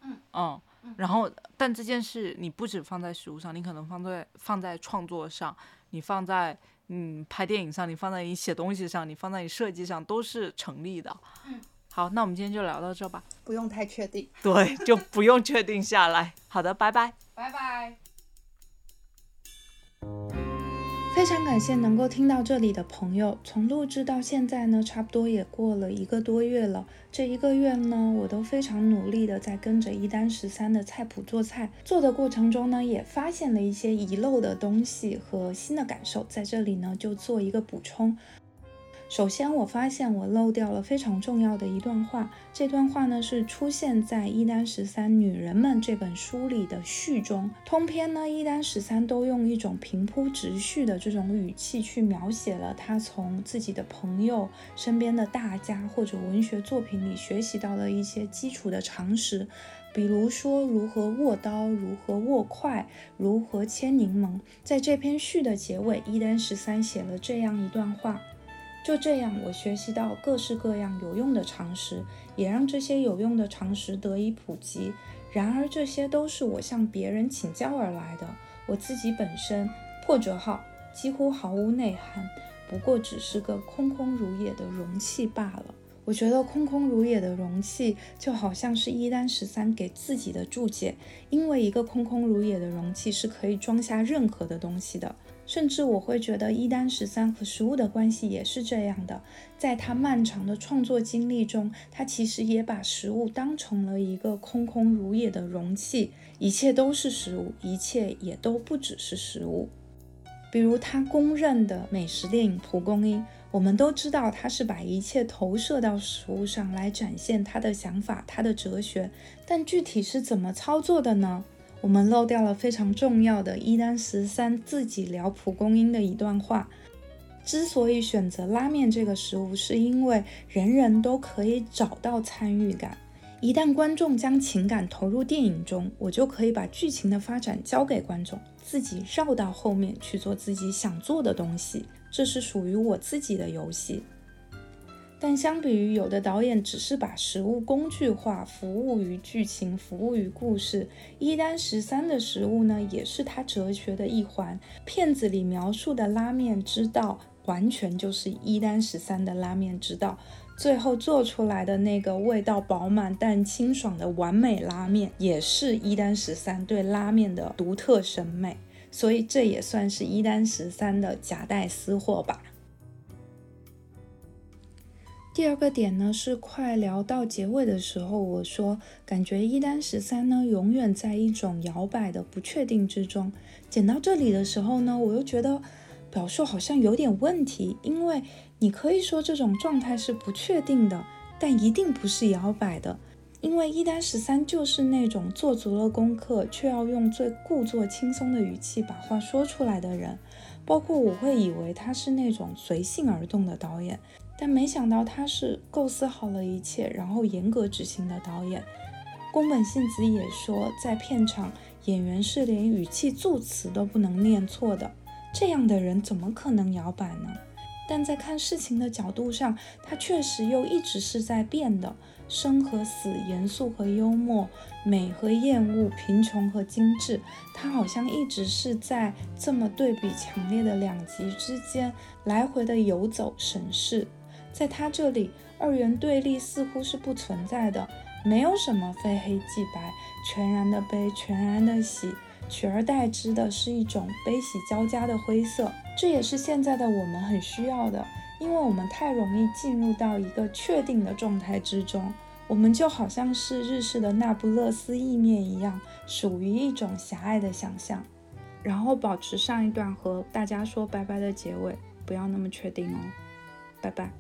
嗯嗯，然后但这件事你不止放在食物上，你可能放在放在创作上，你放在。嗯，拍电影上，你放在你写东西上，你放在你设计上，都是成立的。嗯，好，那我们今天就聊到这吧，不用太确定。对，就不用确定下来。好的，拜拜，拜拜。非常感谢能够听到这里的朋友。从录制到现在呢，差不多也过了一个多月了。这一个月呢，我都非常努力的在跟着一单十三的菜谱做菜。做的过程中呢，也发现了一些遗漏的东西和新的感受，在这里呢就做一个补充。首先，我发现我漏掉了非常重要的一段话。这段话呢是出现在一丹十三女人们这本书里的序中。通篇呢，一丹十三都用一种平铺直叙的这种语气去描写了她从自己的朋友、身边的大家或者文学作品里学习到的一些基础的常识，比如说如何握刀、如何握筷、如何切柠檬。在这篇序的结尾，伊丹十三写了这样一段话。就这样，我学习到各式各样有用的常识，也让这些有用的常识得以普及。然而，这些都是我向别人请教而来的，我自己本身破折号几乎毫无内涵，不过只是个空空如也的容器罢了。我觉得空空如也的容器就好像是一丹十三给自己的注解，因为一个空空如也的容器是可以装下任何的东西的。甚至我会觉得，一丹十三和食物的关系也是这样的。在他漫长的创作经历中，他其实也把食物当成了一个空空如也的容器，一切都是食物，一切也都不只是食物。比如他公认的美食电影《蒲公英》，我们都知道他是把一切投射到食物上来展现他的想法、他的哲学，但具体是怎么操作的呢？我们漏掉了非常重要的一丹十三自己聊蒲公英的一段话。之所以选择拉面这个食物，是因为人人都可以找到参与感。一旦观众将情感投入电影中，我就可以把剧情的发展交给观众，自己绕到后面去做自己想做的东西。这是属于我自己的游戏。但相比于有的导演只是把食物工具化，服务于剧情，服务于故事，一丹十三的食物呢，也是他哲学的一环。片子里描述的拉面之道，完全就是一丹十三的拉面之道。最后做出来的那个味道饱满但清爽的完美拉面，也是一丹十三对拉面的独特审美。所以这也算是一丹十三的夹带私货吧。第二个点呢，是快聊到结尾的时候，我说感觉一单十三呢，永远在一种摇摆的不确定之中。剪到这里的时候呢，我又觉得表述好像有点问题，因为你可以说这种状态是不确定的，但一定不是摇摆的，因为一单十三就是那种做足了功课，却要用最故作轻松的语气把话说出来的人。包括我会以为他是那种随性而动的导演。但没想到他是构思好了一切，然后严格执行的导演。宫本信子也说，在片场，演员是连语气助词都不能念错的。这样的人怎么可能摇摆呢？但在看事情的角度上，他确实又一直是在变的。生和死，严肃和幽默，美和厌恶，贫穷和精致，他好像一直是在这么对比强烈的两极之间来回的游走审视。在他这里，二元对立似乎是不存在的，没有什么非黑即白，全然的悲，全然的喜，取而代之的是一种悲喜交加的灰色。这也是现在的我们很需要的，因为我们太容易进入到一个确定的状态之中，我们就好像是日式的那不勒斯意面一样，属于一种狭隘的想象，然后保持上一段和大家说拜拜的结尾，不要那么确定哦，拜拜。